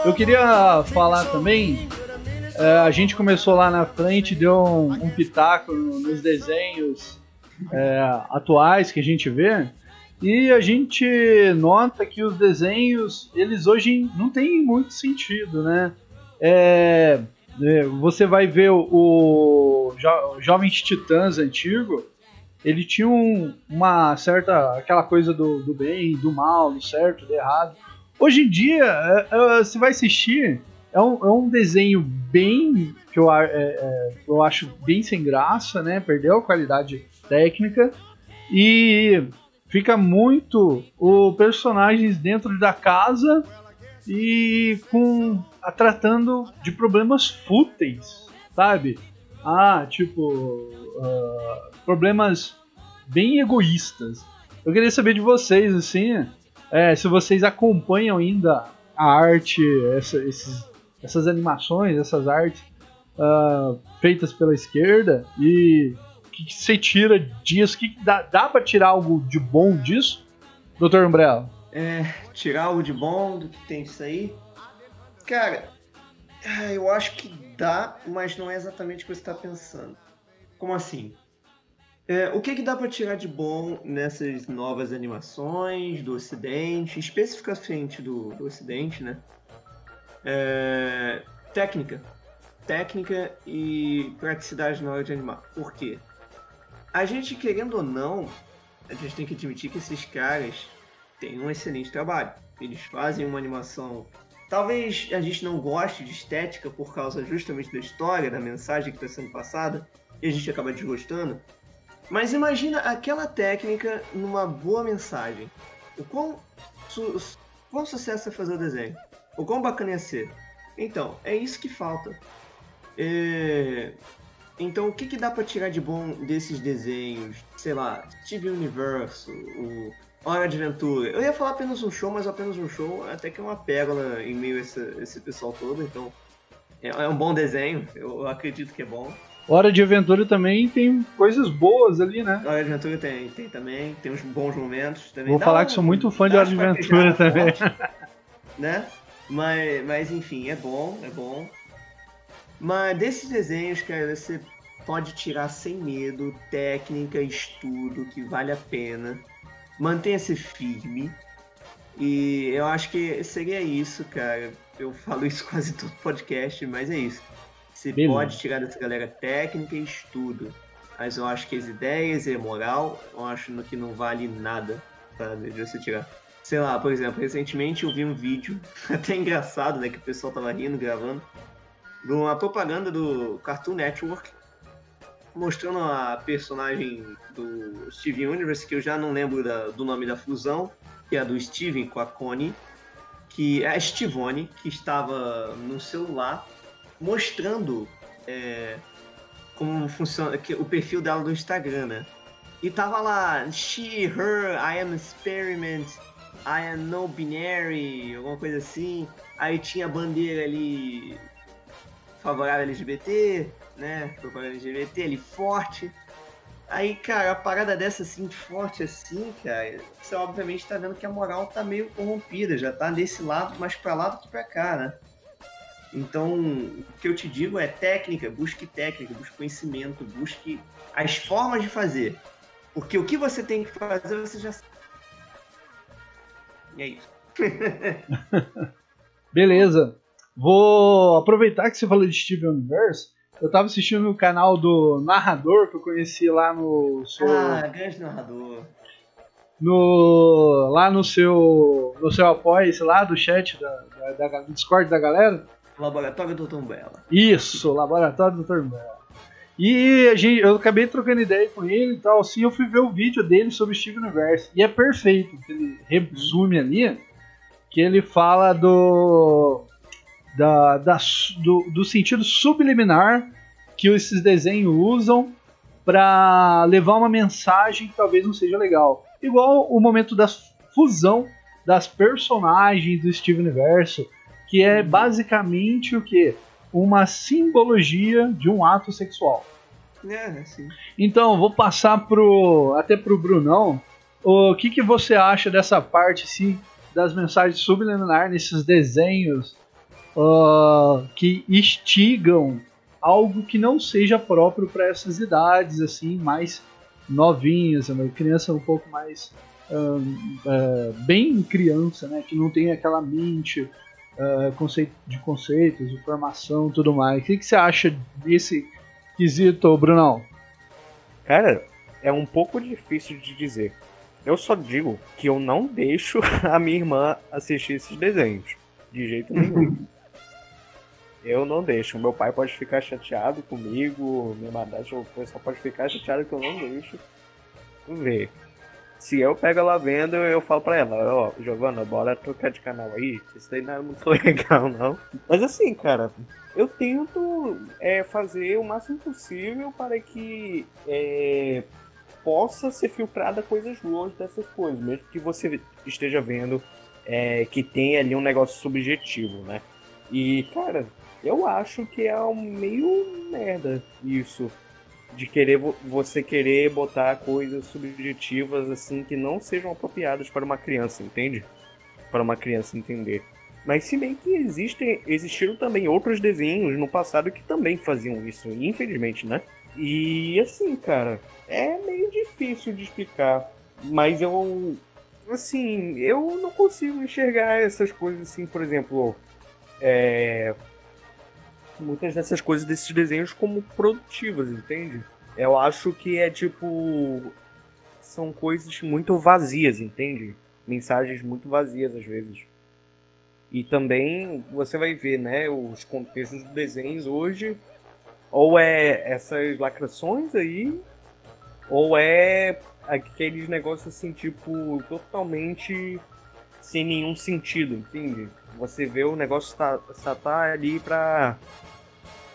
Eu queria falar também. É, a gente começou lá na frente, deu um, um pitaco nos desenhos é, atuais que a gente vê. E a gente nota que os desenhos, eles hoje não têm muito sentido, né? É você vai ver o, o jo, Jovens Titãs antigo, ele tinha um, uma certa, aquela coisa do, do bem, do mal, do certo, do errado. Hoje em dia, é, é, você vai assistir, é um, é um desenho bem. que eu, é, é, eu acho bem sem graça, né? Perdeu a qualidade técnica. E fica muito o personagens dentro da casa e com a, tratando de problemas fúteis, sabe? Ah, tipo uh, problemas bem egoístas. Eu queria saber de vocês assim, é, se vocês acompanham ainda a arte, essa, esses, essas animações, essas artes uh, feitas pela esquerda e o que, que, você tira disso? Que dá, dá para tirar algo de bom disso, Dr. Umbrella? É, tirar algo de bom do que tem isso aí? Cara, ah, eu acho que dá, mas não é exatamente o que você está pensando. Como assim? É, o que, que dá para tirar de bom nessas novas animações do Ocidente, especificamente do, do Ocidente, né? É, técnica. Técnica e praticidade na hora de animar. Por quê? A gente, querendo ou não, a gente tem que admitir que esses caras têm um excelente trabalho. Eles fazem uma animação. Talvez a gente não goste de estética por causa justamente da história, da mensagem que está sendo passada, e a gente acaba desgostando mas imagina aquela técnica numa boa mensagem. O quão, su quão sucesso é fazer o desenho? O quão bacana ia ser? Então, é isso que falta. É... Então, o que, que dá para tirar de bom desses desenhos? Sei lá, Steve Universo, o Hora de Aventura. Eu ia falar apenas um show, mas apenas um show até que é uma pérola em meio a esse, esse pessoal todo. Então, é, é um bom desenho. Eu acredito que é bom. Hora de Aventura também tem coisas boas ali, né? Hora de Aventura tem, tem também, tem uns bons momentos também. Vou falar um, que sou muito fã de Hora de Aventura também. Forte, né? Mas, mas enfim, é bom, é bom. Mas desses desenhos, cara, você pode tirar sem medo, técnica, estudo, que vale a pena. Mantenha-se firme. E eu acho que seria isso, cara. Eu falo isso quase todo podcast, mas é isso você Beleza. pode tirar dessa galera técnica e estudo. Mas eu acho que as ideias e a moral, eu acho que não vale nada para de você tirar. Sei lá, por exemplo, recentemente eu vi um vídeo, até engraçado, né, que o pessoal tava rindo, gravando, de uma propaganda do Cartoon Network, mostrando a personagem do Steven Universe, que eu já não lembro da, do nome da fusão, que é a do Steven com a Connie, que é a Stivone, que estava no celular mostrando é, como funciona o perfil dela no Instagram, né? E tava lá, she, her, I am experiment, I am no binary, alguma coisa assim. Aí tinha a bandeira ali favorável LGBT, né? Propaganda LGBT ali forte. Aí, cara, a parada dessa assim, forte assim, cara, você obviamente tá vendo que a moral tá meio corrompida, já tá desse lado mais pra lá do que pra cá, né? Então, o que eu te digo é técnica, busque técnica, busque conhecimento, busque as formas de fazer. Porque o que você tem que fazer, você já sabe. E é isso. Beleza. Vou aproveitar que você falou de Steven Universe. Eu tava assistindo o canal do narrador que eu conheci lá no seu. Ah, grande narrador. No, lá no seu. No seu apoio, lá do chat da, da, da- do Discord da galera. Laboratório do Tom Bella. Isso, Laboratório do Dr. Bell. E a gente, eu acabei trocando ideia com ele e tal, assim, eu fui ver o vídeo dele sobre o Steve Universe. E é perfeito, que ele resume ali, que ele fala do, da, da do, do sentido subliminar que esses desenhos usam para levar uma mensagem que talvez não seja legal. Igual o momento da fusão das personagens do Steve Universo, que é basicamente o que? Uma simbologia de um ato sexual. É, assim. Então, vou passar pro até pro Brunão. O que, que você acha dessa parte assim, das mensagens subliminar nesses desenhos ah, que instigam algo que não seja próprio para essas idades assim, mais novinhas, uma criança um pouco mais ah, ah, bem criança, né, que não tem aquela mente ah, conceito, de conceitos, de formação, tudo mais. O que, que você acha desse quesito, Brunão? Cara, é um pouco difícil de dizer. Eu só digo que eu não deixo a minha irmã assistir esses desenhos. De jeito nenhum. eu não deixo. Meu pai pode ficar chateado comigo, minha madrasta ou pessoal pode ficar chateado que eu não deixo ver. Se eu pego ela vendo, eu falo pra ela, ó, Giovana, bora trocar de canal aí, isso aí não é muito legal, não. Mas assim, cara, eu tento é, fazer o máximo possível para que é, possa ser filtrada coisas boas dessas coisas, mesmo que você esteja vendo é, que tem ali um negócio subjetivo, né? E, cara, eu acho que é um meio merda isso. De querer vo- você querer botar coisas subjetivas assim que não sejam apropriadas para uma criança, entende? Para uma criança entender. Mas se bem que existem, existiram também outros desenhos no passado que também faziam isso, infelizmente, né? E assim, cara, é meio difícil de explicar. Mas eu. Assim, eu não consigo enxergar essas coisas assim, por exemplo. É, muitas dessas coisas desses desenhos como produtivas, entende? Eu acho que é tipo. São coisas muito vazias, entende? Mensagens muito vazias às vezes. E também você vai ver, né, os contextos dos desenhos hoje, ou é essas lacrações aí, ou é aqueles negócios assim, tipo, totalmente sem nenhum sentido, entende? Você vê o negócio tá, só tá ali pra.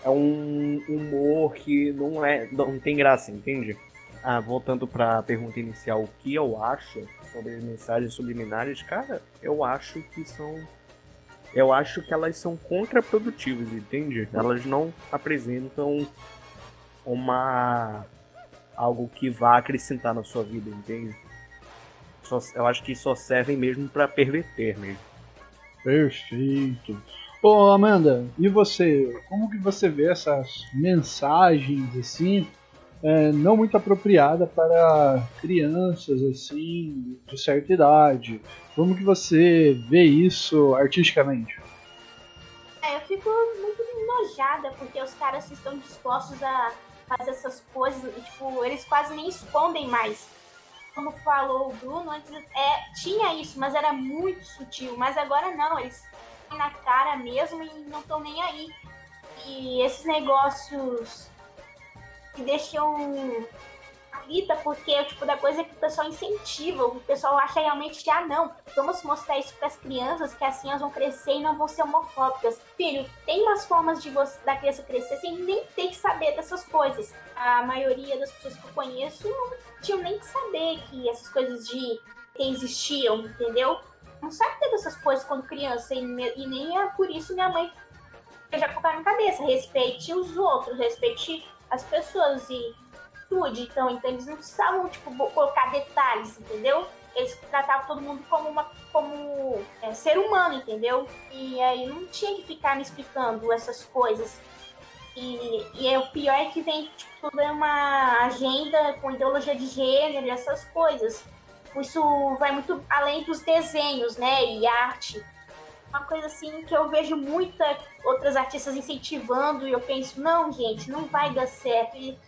É um humor que não é. não tem graça, entende? Ah, voltando pra pergunta inicial, o que eu acho sobre mensagens subliminares, cara, eu acho que são. Eu acho que elas são contraprodutivas, entende? Elas não apresentam uma. algo que vá acrescentar na sua vida, entende? Só, eu acho que só servem mesmo pra perverter mesmo. Perfeito. Ô Amanda, e você? Como que você vê essas mensagens assim, é, não muito apropriada para crianças assim de certa idade? Como que você vê isso artisticamente? É, eu fico muito enojada porque os caras estão dispostos a fazer essas coisas e, tipo, eles quase nem escondem mais. Como falou o Bruno, antes é, tinha isso, mas era muito sutil. Mas agora não, eles na cara mesmo e não estão nem aí. E esses negócios que deixam aflita porque é o tipo da coisa que o pessoal incentiva, o pessoal acha realmente que, ah, não, vamos mostrar isso para as crianças, que assim elas vão crescer e não vão ser homofóbicas. Filho, tem umas formas de você, da criança crescer sem nem ter que saber dessas coisas. A maioria das pessoas que eu conheço não tinham nem que saber que essas coisas de existiam, entendeu? Não sabe dessas coisas quando criança, e, e nem é por isso minha mãe já colocar na cabeça, respeite os outros, respeite as pessoas e tudo. Então, então eles não precisavam, tipo, colocar detalhes, entendeu? Eles tratavam todo mundo como uma como é, ser humano, entendeu? E aí não tinha que ficar me explicando essas coisas. E, e é, o pior é que vem tipo, toda uma agenda com ideologia de gênero e essas coisas. Isso vai muito além dos desenhos, né? E arte. Uma coisa assim que eu vejo muitas outras artistas incentivando e eu penso, não, gente, não vai dar certo. E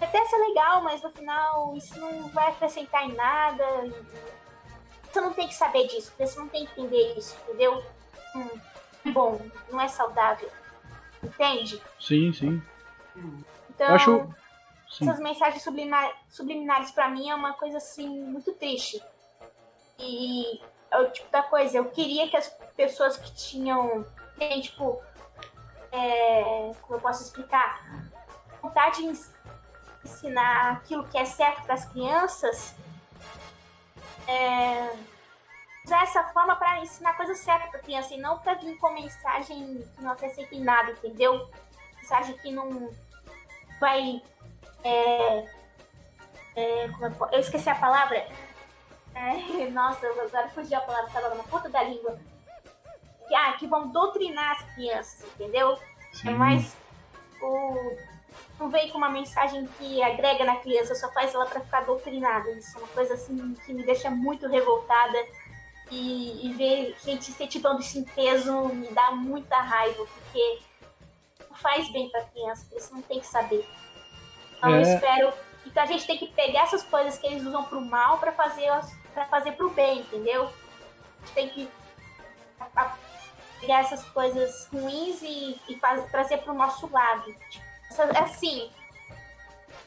até ser legal, mas no final isso não vai acrescentar em nada. Você não tem que saber disso, você não tem que entender isso, entendeu? Hum, bom, não é saudável. Entende? Sim, sim. Então, acho. Sim. essas mensagens subliminar, subliminares pra mim é uma coisa assim muito triste. E é o tipo da coisa, eu queria que as pessoas que tinham, tipo, é, como eu posso explicar, vontade ensinar aquilo que é certo para as crianças, é, usar essa forma para ensinar coisa certa para criança e não para vir com mensagem que não acrescenta em nada, entendeu? Mensagem que não vai é, é, como eu, eu esqueci a palavra. É, nossa, agora fugiu a palavra, estava na ponta da língua. Que, ah, que vão doutrinar as crianças, entendeu? É sim. mais o. Não vem com uma mensagem que agrega na criança, só faz ela para ficar doutrinada. Isso é uma coisa assim que me deixa muito revoltada. E, e ver gente incentivando isso em peso me dá muita raiva, porque não faz bem pra criança, isso não tem que saber. Então eu É. espero. Então a gente tem que pegar essas coisas que eles usam pro mal pra fazer para fazer pro bem, entendeu? A gente tem que a- a- pegar essas coisas ruins e, e faz- trazer pro nosso lado. Tipo, assim,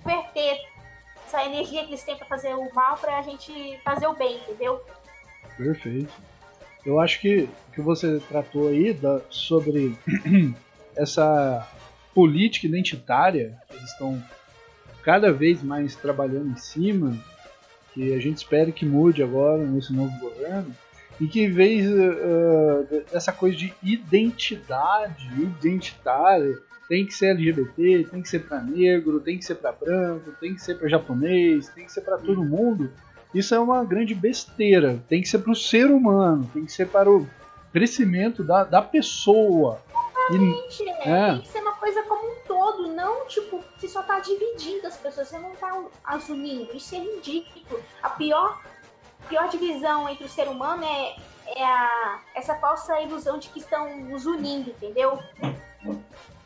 converter essa energia que eles têm pra fazer o mal pra gente fazer o bem, entendeu? Perfeito. Eu acho que o que você tratou aí da- sobre essa política identitária que eles estão cada vez mais trabalhando em cima, que a gente espera que mude agora nesse novo governo, e que em vez eh, dessa coisa de identidade identitária, tem que ser LGBT, tem que ser para negro, tem que ser para branco, tem que ser para japonês, tem que ser para todo mundo. Isso é uma grande besteira. Tem que ser para o ser humano, tem que ser para o crescimento da, da pessoa. E, Gente, É. tem que ser uma coisa como um todo, não tipo, você só tá dividindo as pessoas, você não tá as unindo. Isso é ridículo. A pior, a pior divisão entre o ser humano é, é a, essa falsa ilusão de que estão nos unindo, entendeu?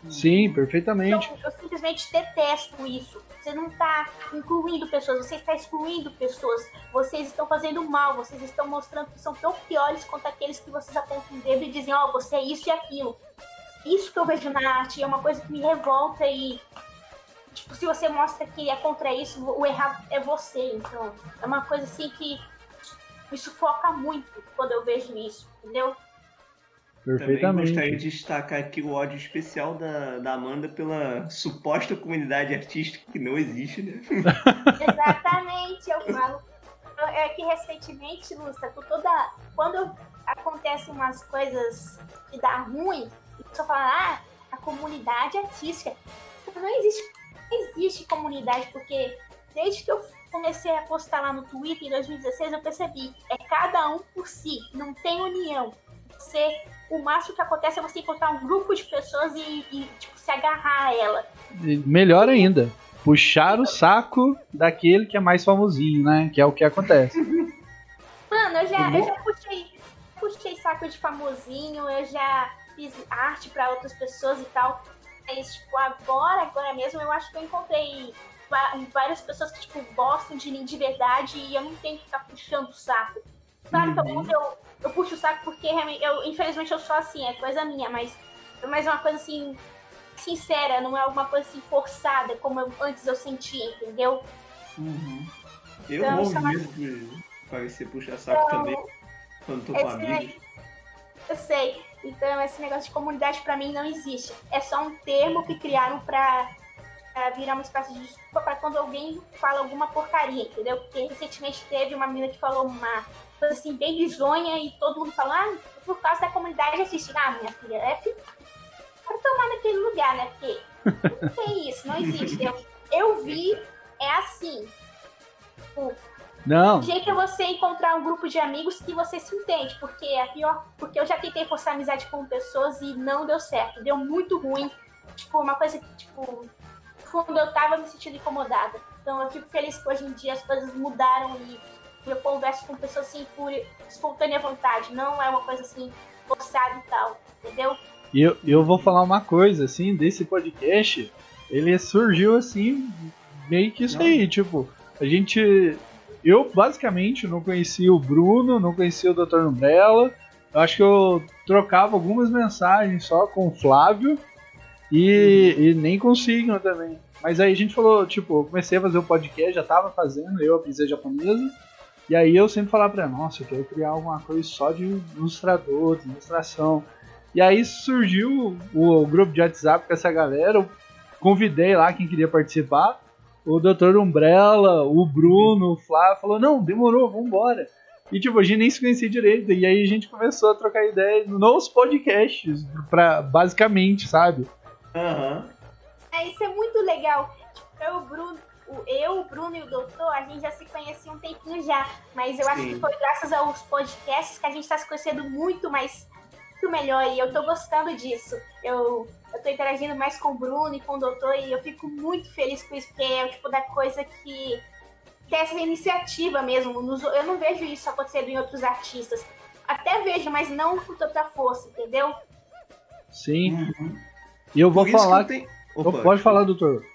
sim, perfeitamente. Então, eu simplesmente detesto isso. Você não está incluindo pessoas, você está excluindo pessoas. Vocês estão fazendo mal, vocês estão mostrando que são tão piores quanto aqueles que vocês apontam o dedo e dizem, ó, você é isso e aquilo. Isso que eu vejo na arte é uma coisa que me revolta e. Tipo, se você mostra que é contra isso, o errado é você. Então, é uma coisa assim que me sufoca muito quando eu vejo isso, entendeu? Também Perfeitamente. gostaria de destacar aqui o ódio especial da, da Amanda pela suposta comunidade artística que não existe, né? Exatamente, eu falo. É que recentemente, Lúcia, toda. Quando acontecem umas coisas que dá ruim, e a pessoa fala, ah, a comunidade artística. Não existe, não existe comunidade, porque desde que eu comecei a postar lá no Twitter em 2016, eu percebi, é cada um por si, não tem união. Você, o máximo que acontece é você encontrar um grupo de pessoas e, e, tipo, se agarrar a ela. Melhor ainda, puxar o saco daquele que é mais famosinho, né? Que é o que acontece. Mano, eu já, Tá eu já puxei, puxei saco de famosinho, eu já fiz arte pra outras pessoas e tal. Mas, tipo, agora, agora mesmo, eu acho que eu encontrei várias pessoas que, tipo, gostam de mim de verdade e eu não tenho que ficar puxando o saco. Claro que Uhum. alguns eu, eu puxo o saco porque realmente, eu, infelizmente eu sou assim, é coisa minha, mas, mas é uma coisa assim, sincera, não é alguma coisa assim forçada, como eu- antes eu sentia, entendeu? Uhum. Eu Então, morro chama- medo de parecer puxar saco também quando tô com amigos. Eu sei. Então, esse negócio de comunidade pra mim não existe. É só um termo que criaram pra, pra virar uma espécie de desculpa pra quando alguém fala alguma porcaria, entendeu? Porque recentemente teve uma menina que falou uma coisa assim bem bizonha e todo mundo falou, ah, por causa da comunidade artística. Ah, minha filha, é pra tomar naquele lugar, né? Porque não tem isso, não existe. Eu, eu vi, é assim. Não, O jeito é você encontrar um grupo de amigos que você se entende, porque é pior. Porque eu já tentei forçar amizade com pessoas e não deu certo. Deu muito ruim. tipo, uma coisa que, tipo, no fundo eu tava me sentindo incomodada. Então eu fico feliz que hoje em dia as coisas mudaram e eu converso com pessoas assim por espontânea vontade, não é uma coisa assim forçada e tal, entendeu? E eu, eu vou falar uma coisa, assim, desse podcast, ele surgiu assim, meio que isso aí, tipo, a gente. Eu basicamente não conhecia o Bruno, não conhecia o Dr. Umbrella. Eu acho que eu trocava algumas mensagens só com o Flávio e, e nem Sigma também. Mas aí a gente falou, tipo, eu comecei a fazer o podcast, já tava fazendo, eu, a princesa japonesa. E aí eu sempre falava pra ela, nossa, eu quero criar alguma coisa só de ilustrador, de ilustração. E aí surgiu o, o grupo de WhatsApp com essa galera, eu convidei lá quem queria participar. O Dr. Umbrella, o Bruno, o Flávio, falou, não, demorou, vambora. E tipo, a gente nem se conhecia direito. E aí a gente começou a trocar ideia nos podcasts, pra, basicamente, sabe? Aham. É, isso é muito legal. Tipo, eu, o Bruno, o, eu, o Bruno e o Doutor, a gente já se conhecia um tempinho já. Mas eu acho Sim. que foi graças aos podcasts que a gente tá se conhecendo muito mais muito melhor. E eu tô gostando disso. Eu, eu tô interagindo mais com o Bruno e com o Doutor e eu fico muito feliz com isso, porque é o tipo da coisa que. que é essa iniciativa mesmo. Nos- eu não vejo isso acontecendo em outros artistas. Até vejo, mas não com tanta força, entendeu? Sim. Uhum. E eu vou Por isso que falar. eu tenho- Opa, pode falar, doutor.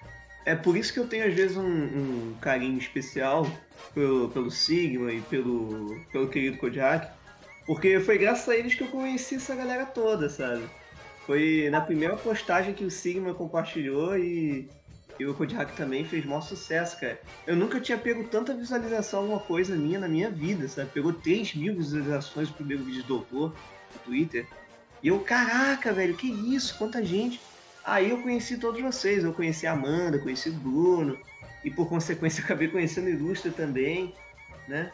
É por isso que eu tenho, às vezes, um, um carinho especial pelo, pelo Sigma e pelo, pelo querido Kodiak. Porque foi graças a eles que eu conheci essa galera toda, sabe? Foi na primeira postagem que o Sigma compartilhou e, e o Kodiak também fez maior sucesso, cara. Eu nunca tinha pego tanta visualização alguma coisa minha na minha vida, sabe? Pegou 3 mil visualizações no primeiro vídeo do Doutor no Twitter. E eu, caraca, velho, que isso? Quanta gente. Aí eu conheci todos vocês. Eu conheci a Amanda, conheci o Bruno. E por consequência acabei conhecendo o Ilustra também, né?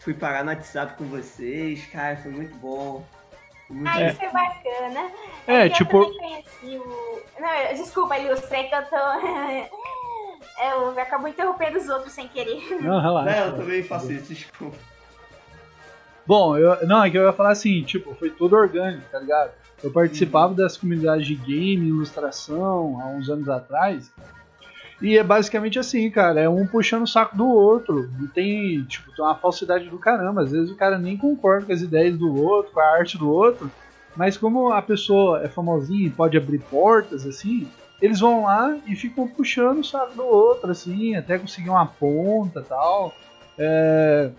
Fui parar no WhatsApp com vocês. Cara, foi muito bom. Foi muito Ah, É. isso é bacana. É, que tipo. Eu também conheci o. Não, desculpa, Ilustra, é que eu tô. É, eu acabo interrompendo os outros sem querer. Não, relaxa. Não, eu também faço isso, desculpa. Bom, eu, não, é que eu ia falar assim, tipo, foi tudo orgânico, tá ligado? Eu participava das comunidades de game, ilustração, há uns anos atrás. E é basicamente assim, cara, é um puxando o saco do outro. E tem, tipo, tem uma falsidade do caramba. Às vezes o cara nem concorda com as ideias do outro, com a arte do outro. Mas como a pessoa é famosinha e pode abrir portas, assim, eles vão lá e ficam puxando o saco do outro, assim, até conseguir uma ponta e tal. É,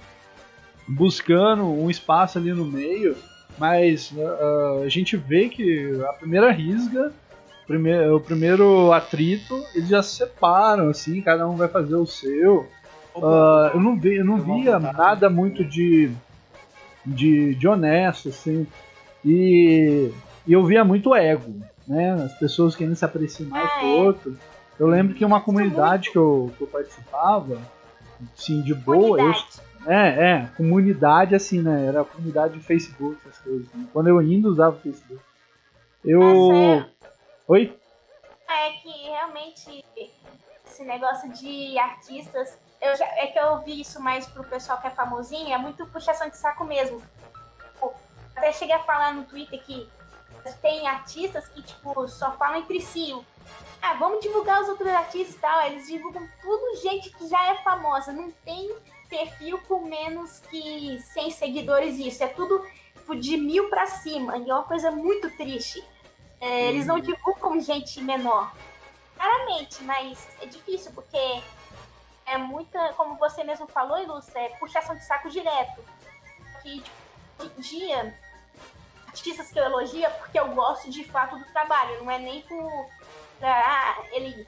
buscando um espaço ali no meio, mas uh, a gente vê que a primeira risga, primeiro, o primeiro atrito, eles já se separam, assim, cada um vai fazer o seu. Uh, eu não, vi, eu não via voltar. nada muito de, de, de honesto, assim, e, e eu via muito ego, né? As pessoas querendo se aproximar Ah, do é. outro. Eu lembro que uma comunidade que eu, que eu participava, assim, de boa, eu. É, é, comunidade assim, né? Era comunidade de Facebook, essas coisas. né? Quando eu ainda usava o Facebook. Eu. Nossa, Oi? É que realmente esse negócio de artistas, eu já, é que eu vi isso mais pro pessoal que é famosinho, é muito puxação de saco mesmo. Até cheguei a falar no Twitter que tem artistas que, tipo, só falam entre si. Ah, vamos divulgar os outros artistas e tal. Eles divulgam tudo gente que já é famosa. Não tem perfil com menos que 100 seguidores isso. É tudo tipo, de mil pra cima. E é uma coisa muito triste. É, eles não divulgam gente menor. Claramente, mas é difícil, porque é muita, como você mesmo falou, Ilustra, é puxação de saco direto. Que, tipo, hoje em dia, artistas que eu elogio é porque eu gosto de fato do trabalho, não é nem por. Ah, ele.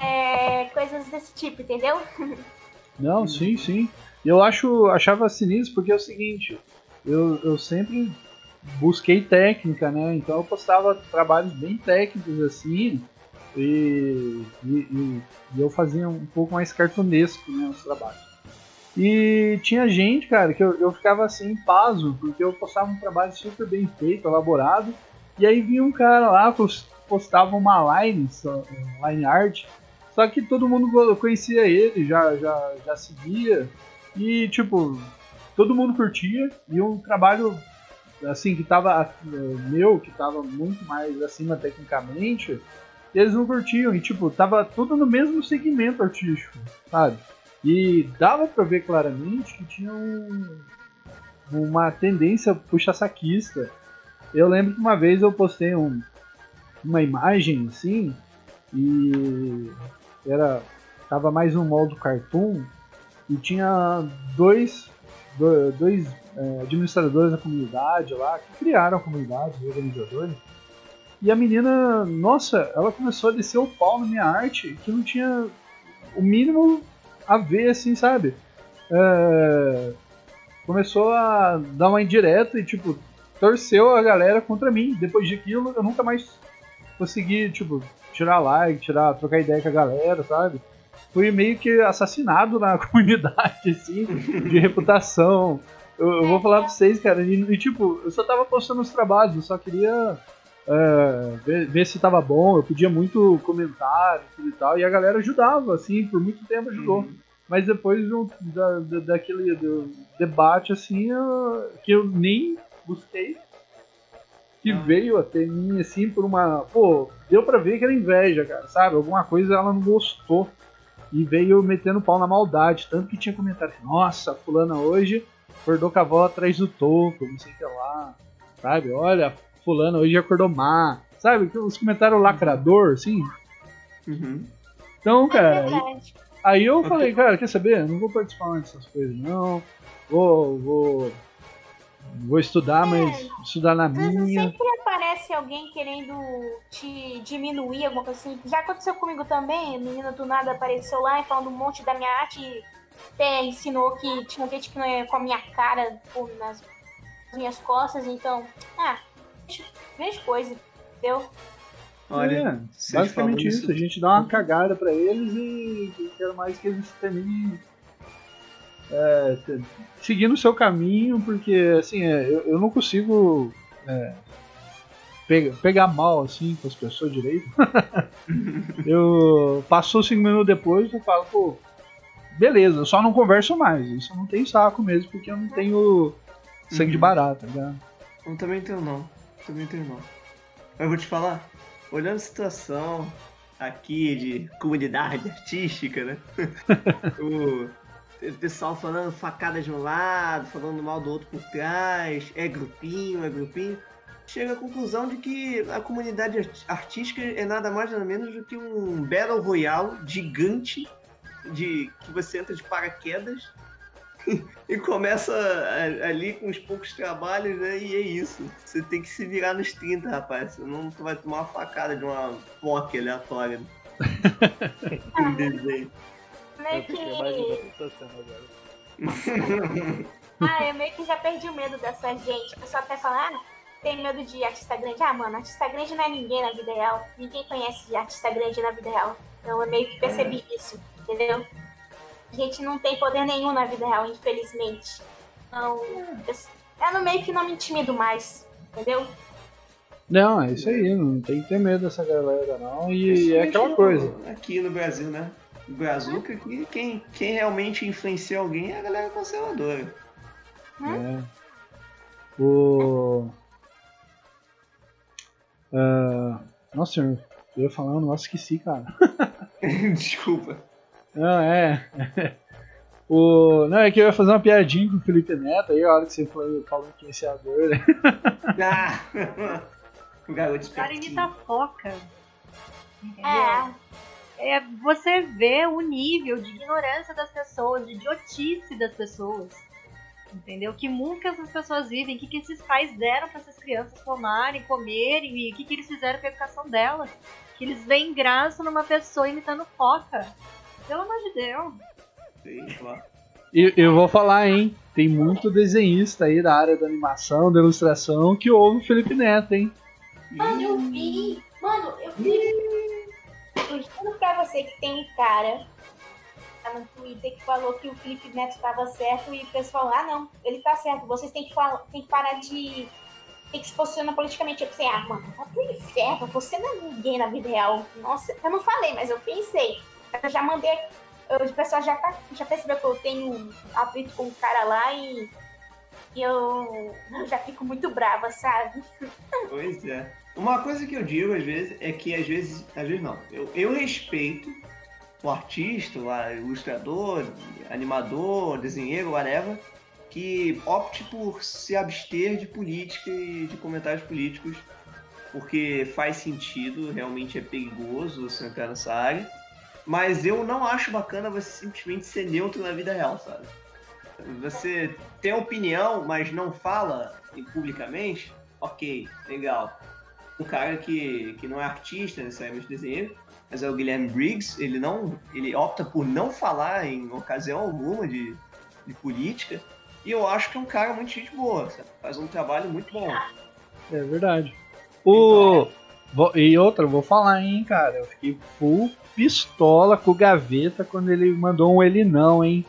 É, coisas desse tipo, entendeu? Não, sim, sim. Eu acho, achava sinistro porque é o seguinte, eu, eu sempre busquei técnica, né? Então eu postava trabalhos bem técnicos assim. E, e, e- e eu fazia um pouco mais cartunesco né, os trabalhos. E tinha gente, cara, que eu, eu ficava assim, paso, porque eu postava um trabalho super bem feito, elaborado, e aí vinha um cara lá, pos- postava uma line, line art, só que todo mundo conhecia ele, já, já, já seguia, e tipo, todo mundo curtia, e um trabalho assim, que tava. Meu, que tava muito mais acima tecnicamente, eles não curtiam. E, tipo, tava tudo no mesmo segmento artístico, sabe? E dava pra ver claramente que tinha um, uma tendência puxa-saquista. Eu lembro que uma vez eu postei um, uma imagem assim, e era tava mais um molde cartoon e tinha dois dois é, administradores da comunidade lá que criaram a comunidade, os organizadores. E a menina, nossa, ela começou a descer o pau na minha arte que não tinha o mínimo a ver, assim, sabe? É, começou a dar uma indireta e, tipo, torceu a galera contra mim. Depois daquilo, eu nunca mais consegui, tipo, tirar like, tirar, trocar ideia com a galera, sabe? Fui meio que assassinado na comunidade, assim, de reputação. Eu, eu, vou falar pra vocês, cara, e, e, tipo, eu só tava postando os trabalhos, eu só queria é, ver, ver, se tava bom, eu pedia muito comentário e tal, e a galera ajudava, assim, por muito tempo ajudou. Uhum. Mas depois do, da, da, daquele do debate, assim, eu, que eu nem gostei, que ah. veio até mim, assim, por uma. Pô, deu pra ver que era inveja, cara, sabe? Alguma coisa ela não gostou. E veio metendo pau na maldade. Tanto que tinha comentário: Nossa, Fulana hoje acordou com a avó atrás do topo, não sei o que lá. Sabe? Olha, Fulana hoje acordou má. Sabe? Os comentários lacrador, assim. Uhum. Então, é cara. Aí, aí eu falei, cara, quer saber? Não vou participar dessas coisas, não. Vou, vou Vou estudar, é, mas estudar na minha. Sempre aparece alguém querendo te diminuir, alguma coisa assim. Já aconteceu comigo também, a menina do nada apareceu lá e falando um monte da minha arte e até ensinou que tinha gente que não ia com a minha cara por, nas minhas costas, então. Ah, vejo coisa, entendeu? Olha, é, basicamente isso. isso. A gente dá uma cagada pra eles e quero mais que eles terminem é, seguindo o seu caminho, porque assim, é, eu, eu, não consigo é, pegar, pegar mal assim com as pessoas direito. eu passou cinco minutos depois eu falo, pô, beleza, eu só não converso mais. Isso não tem saco mesmo, porque eu não tenho sangue uhum. de barata, tá? Eu também tenho não. Também tenho não. Eu vou te falar, olhando a situação aqui de comunidade artística, né? o, o pessoal falando facada de um lado, falando mal do outro por trás, é grupinho, é grupinho. Chega à conclusão de que a comunidade artística é nada mais nada menos do que um Battle Royale gigante de que você entra de paraquedas e começa ali com os poucos trabalhos, né? E é isso. Você tem que se virar nos 30, rapaz. Senão tu vai tomar uma facada de uma POC aleatória. Né? um desenho meio que. ah, eu meio que já perdi o medo dessa gente. O pessoal até fala, ah, tem medo de artista grande. Ah, mano, artista grande não é ninguém na vida real. Ninguém conhece artista grande na vida real. Então eu meio que percebi é. isso, entendeu? A gente não tem poder nenhum na vida real, infelizmente. Então, eu, eu no meio que não me intimido mais, entendeu? Não, é isso aí, não tem que ter medo dessa galera, não. E é aquela coisa. Aqui no Brasil, né? Brazuca que quem, quem realmente influencia alguém é a galera conservadora. É. O. Uh... Nossa, eu ia falar um negócio esqueci, cara. Desculpa. Não, é. o... Não, é que eu ia fazer uma piadinha com o Felipe Neto aí, a hora que você foi falando influenciador, né? ah! o garoto O cara imita foca. É é, você vê o nível de ignorância das pessoas, de idiotice das pessoas. Entendeu? Que mundo que essas pessoas vivem, o que, que esses pais deram para essas crianças tomarem, comerem, e o que, que eles fizeram com a educação delas. Que eles veem graça numa pessoa imitando foca. Pelo amor de Deus. Sim, claro. Eu, eu vou falar, hein? Tem muito desenhista aí da área da animação, da ilustração, que ouve o Felipe Neto, hein? Mano, eu vi. Mano, eu vi eu juro pra você que tem um cara no Twitter que falou que o Felipe Neto estava certo e o pessoal, ah não, ele tá certo, vocês têm que, falar, têm que parar de. Tem que se posicionar politicamente. Eu pensei, ah, mano, vai pro inferno, você não é ninguém na vida real. Nossa, eu não falei, mas eu pensei. Eu já mandei. Eu, o pessoal já, tá, já percebeu que eu tenho atrito com o cara lá e E eu, eu já fico muito brava, sabe? Pois é. Uma coisa que eu digo às vezes é que às vezes, às vezes não. Eu, eu respeito o artista, o ilustrador, animador, desenheiro, whatever, que opte por se abster de política e de comentários políticos, porque faz sentido, realmente é perigoso você entrar nessa área. Mas eu não acho bacana você simplesmente ser neutro na vida real, sabe? Você tem opinião, mas não fala publicamente, ok, legal. Um cara que, que não é artista, necessariamente desenho, mas é o Guilherme Briggs, ele não. ele opta por não falar em ocasião alguma de, de política. E eu acho que é um cara muito gente boa, sabe? faz um trabalho muito bom. É verdade. O. Vou, e outra, vou falar, hein, cara. Eu fiquei full pistola com o Gaveta quando ele mandou um ele não, hein?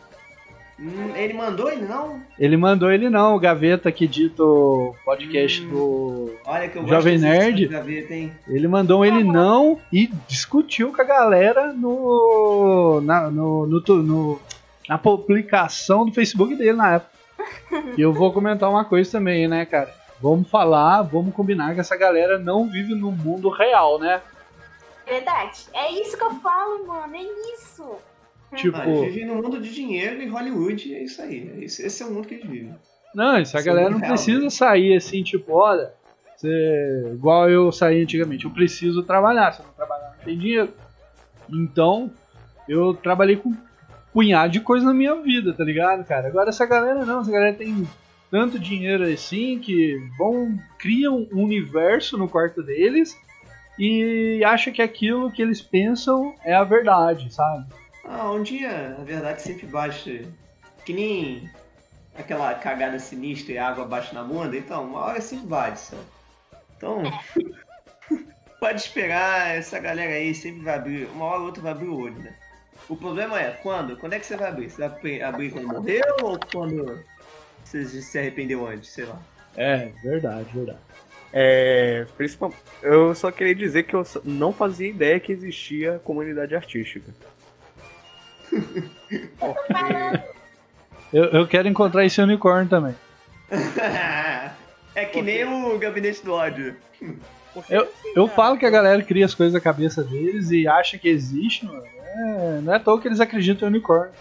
Hum, ele mandou ele não? Ele mandou ele não, o Gaveta que dita o podcast hum, do olha que eu Jovem Nerd. Gaveta, hein? Ele mandou ele não e discutiu com a galera no na, no, no, no, na publicação do Facebook dele na época. E eu vou comentar uma coisa também, né, cara? Vamos falar, vamos combinar que essa galera não vive no mundo real, né? Verdade. É isso que eu falo, mano. É isso. Tipo. Ah, vivem no mundo de dinheiro e Hollywood, é isso aí. Esse é o mundo que eles vivem. Não, isso a galera não real, precisa né? sair assim, tipo, olha, você, igual eu saí antigamente, eu preciso trabalhar, se eu não trabalhar não tem dinheiro. Então, eu trabalhei com um punhado de coisa na minha vida, tá ligado, cara? Agora essa galera não, essa galera tem tanto dinheiro assim que vão criam um universo no quarto deles e acha que aquilo que eles pensam é a verdade, sabe? Ah, um dia a verdade sempre bate. Que nem aquela cagada sinistra e água bate na bunda, então uma hora sempre bate? Então, pode esperar, essa galera aí sempre vai abrir, uma hora ou outra vai abrir o olho, né? O problema é, quando? Quando é que você vai abrir? Você vai abrir quando morreu ou quando você se arrependeu antes, sei lá? É, verdade, verdade. É, eu só queria dizer que eu não fazia ideia que existia comunidade artística. Eu, eu quero encontrar esse unicórnio também. é que nem o gabinete do ódio. Eu, eu falo que a galera cria as coisas na cabeça deles e acha que existe, mano. É, não é à toa que eles acreditam em unicórnio.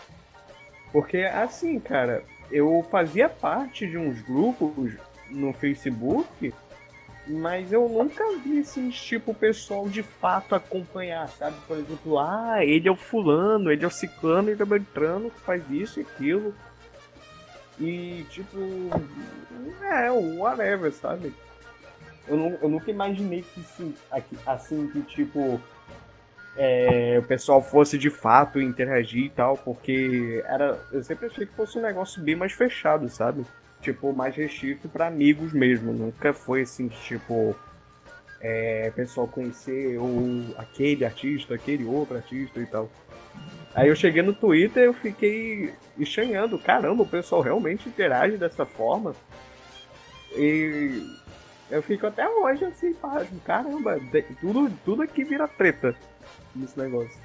Porque, assim, cara, eu fazia parte de uns grupos no Facebook mas eu nunca vi assim, tipo, o pessoal de fato acompanhar, sabe? Por exemplo, ah, ele é o fulano, ele é o ciclano, ele é o beltrano faz isso e aquilo. E, tipo, é, whatever, sabe? Eu, eu nunca imaginei que assim, assim que, tipo, é, o pessoal fosse de fato interagir e tal, porque era. Eu sempre achei que fosse um negócio bem mais fechado, sabe? Tipo, mais restrito para amigos mesmo. Nunca foi assim, tipo, é, pessoal conhecer o, aquele artista, aquele outro artista e tal. Aí eu cheguei no Twitter eu fiquei estranhando, caramba, o pessoal realmente interage dessa forma. E eu fico até hoje assim, caramba, tudo, tudo aqui vira treta nesse negócio.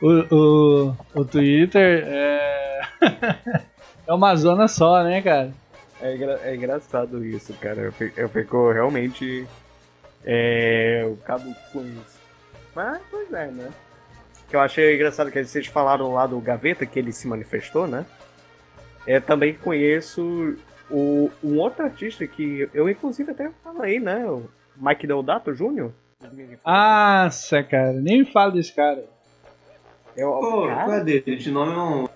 O, o, o Twitter é. é uma zona só, né, cara? É, engra é engraçado isso, cara. Eu fico, eu fico realmente. É. O cabo com isso. Mas, pois é, né? Que eu achei engraçado que vocês falaram lá do Gaveta, que ele se manifestou, né? Eu também conheço o, um outro artista que eu, inclusive, até falei, né? O Mike Deodato Jr. Ah, cara, nem me fala desse cara. Eu, Pô, cara... qual é dele? De nome não.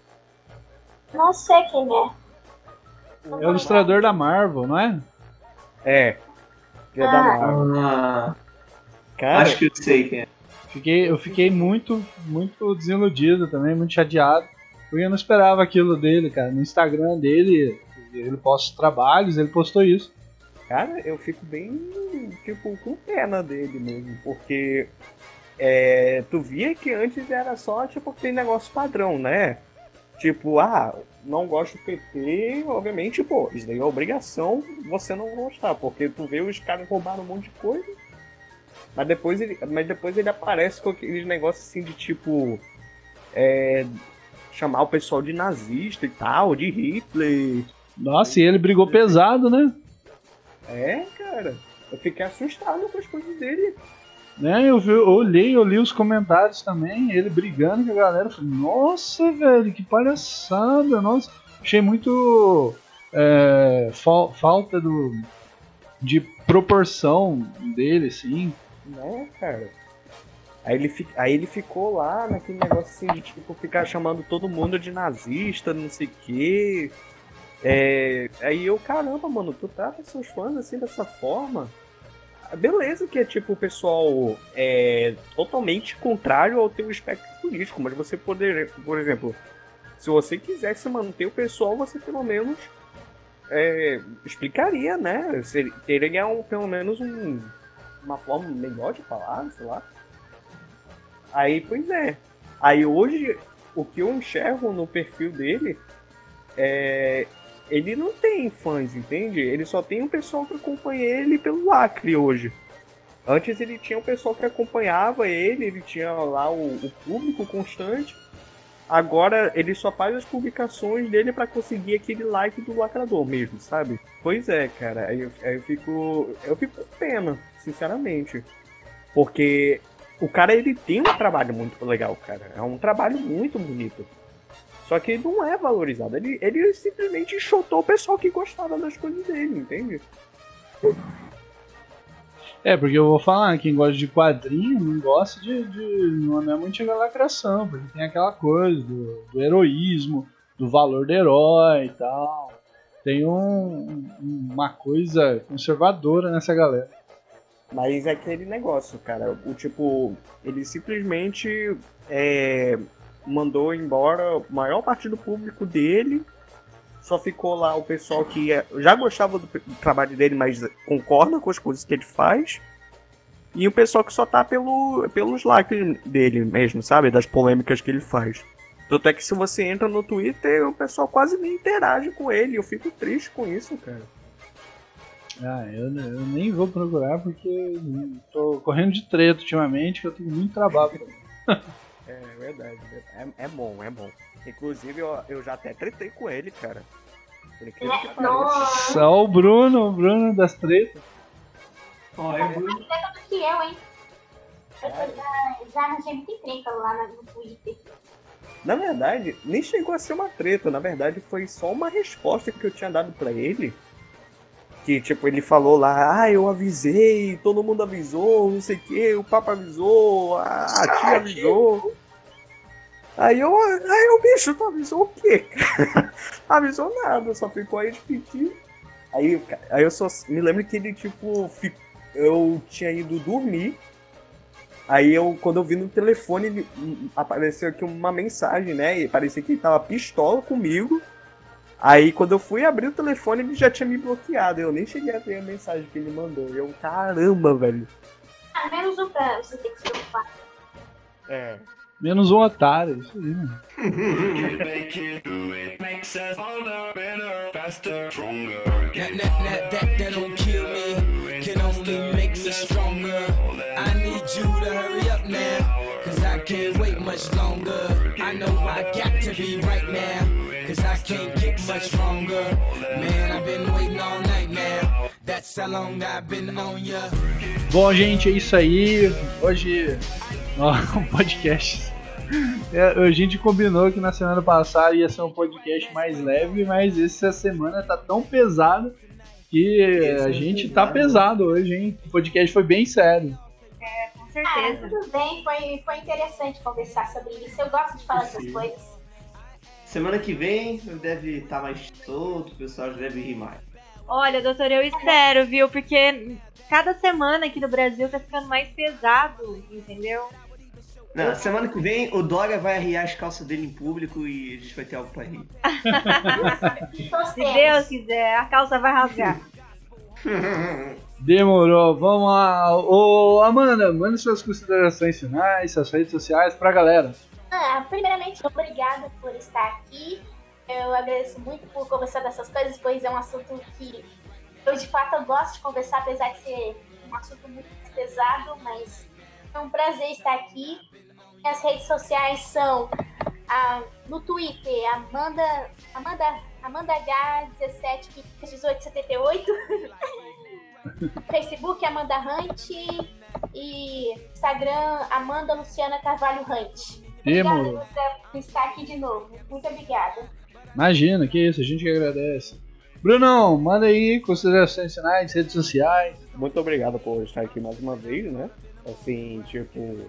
Não sei quem é. É o ilustrador da Marvel, não é? É. É ah. da Marvel. Ah. Cara, Acho que eu sei quem é. Fiquei, eu fiquei muito, muito desiludido também, muito chateado. Porque eu não esperava aquilo dele, cara. No Instagram dele, ele posta trabalhos, ele postou isso. Cara, eu fico bem, tipo, com pena dele mesmo, porque é, tu via que antes era só, tipo, aquele negócio padrão, né? Tipo, ah, não gosto do PT, obviamente, pô, isso daí é obrigação você não gostar, porque tu vê os caras roubaram um monte de coisa, mas depois ele, mas depois ele aparece com aqueles negócios assim de tipo. É, chamar o pessoal de nazista e tal, de Hitler. Nossa, e ele brigou pesado, né? É, cara. Eu fiquei assustado com as coisas dele. Né, eu, vi, eu olhei, eu li os comentários também, ele brigando com a galera. Eu falei, nossa, velho, que palhaçada, nossa. Achei muito é, fal, falta do, de proporção dele, assim. Né, cara. Aí ele, aí ele ficou lá naquele negócio assim tipo ficar chamando todo mundo de nazista, não sei o quê. É, aí eu, caramba, mano, tu trata seus fãs assim dessa forma. Beleza que é tipo o pessoal é totalmente contrário ao teu espectro político, mas você poderia, por exemplo, se você quisesse manter o pessoal, você pelo menos é, explicaria, né? Teria um, pelo menos um, uma forma melhor de falar, sei lá. Aí, pois é. Aí hoje, o que eu enxergo no perfil dele é. Ele não tem fãs, entende? Ele só tem um pessoal que acompanha ele pelo lacre hoje. Antes ele tinha um pessoal que acompanhava ele, ele tinha lá o, o público constante. Agora ele só faz as publicações dele pra conseguir aquele like do lacrador mesmo, sabe? Pois é, cara. Aí eu, aí eu fico. Eu fico com pena, sinceramente. Porque o cara ele tem um trabalho muito legal, cara. É um trabalho muito bonito. Só que ele não é valorizado. Ele, ele simplesmente enxotou o pessoal que gostava das coisas dele, entende? É, porque eu vou falar, quem gosta de quadrinho não gosta de. de não é muito de lacração, porque tem aquela coisa do, do heroísmo, do valor do herói e tal. Tem um- uma coisa conservadora nessa galera. Mas é aquele negócio, cara. O tipo, ele simplesmente é, mandou embora a maior parte do público dele. Só ficou lá o pessoal que é- já gostava do, trabalho dele, mas concorda com as coisas que ele faz. E o pessoal que só tá pelo, pelos likes dele mesmo, sabe? Das polêmicas que ele faz. Tanto é que se você entra no Twitter, o pessoal quase nem interage com ele. Eu fico triste com isso, cara. Ah, eu, eu nem vou procurar porque tô correndo de treta ultimamente, que eu tenho muito trabalho. É verdade, é, é bom, é bom. Inclusive, eu, eu já até tretei com ele, cara. Por incrível que pareça. Só o Bruno, o Bruno das tretas. Ó, é Bruno. do que eu, hein? Eu já, já arranjei muita encrenca lá na- no Twitter. Na verdade, nem chegou a ser uma treta. Na verdade, foi só uma resposta que eu tinha dado pra ele. Que, tipo, ele falou lá, ah, eu avisei, todo mundo avisou, não sei o que, o Papa avisou, a, a tia avisou. Aí eu, aí o bicho, tu avisou o quê? avisou nada, só ficou aí de pedir. Aí, aí eu só me lembro que ele, tipo, fi- eu tinha ido dormir. Aí eu, quando eu vi no telefone, ele- hum, apareceu aqui uma mensagem, né? E parecia que ele tava pistola comigo. Aí quando eu fui abrir o telefone, ele já tinha me bloqueado. Eu nem cheguei a ver a mensagem que ele mandou. E eu, caramba, velho. Ah, menos um pra você ter que se preocupar. É. Menos um otário, isso aí, mano. I need you to hurry up now, cause I can't wait much longer. I know I got to be right now, can't get much stronger. Man, I've been waiting all night now, that's how long I've been on ya. Bom, gente, é isso aí. Hoje, ó, um podcast. É, a gente combinou que na semana passada ia ser um podcast mais leve, mas essa semana tá tão pesado que a gente tá pesado hoje, hein? O podcast foi bem sério. Com Ah, certeza. tudo bem, foi, foi interessante conversar sobre isso. Eu gosto de falar essas coisas. Semana que vem deve estar mais solto, o pessoal já deve rir mais. Olha, doutor, eu espero, viu? Porque cada semana aqui no Brasil tá ficando mais pesado, entendeu? Não, semana que vem o Dória vai arriar as calças dele em público e a gente vai ter algo pra rir. Se. Deus quiser, a calça vai rasgar. Demorou, vamos lá. Ô, Amanda, manda suas considerações finais, suas redes sociais pra galera. Ah, primeiramente, obrigada por estar aqui. Eu agradeço muito por conversar dessas coisas, pois é um assunto que eu de fato eu gosto de conversar, apesar de ser um assunto muito pesado, mas é um prazer estar aqui. Minhas redes sociais são no Twitter, Amanda, Amanda Amanda H17 1878. Facebook Amanda Hunt e Instagram Amanda Luciana Carvalho Hunt. Obrigada. Luciana, por estar aqui de novo. Muito obrigada. Imagina, que isso, a gente que agradece. Brunão, manda aí considerações finais, redes sociais. Muito obrigado por estar aqui mais uma vez, né? Assim, tipo.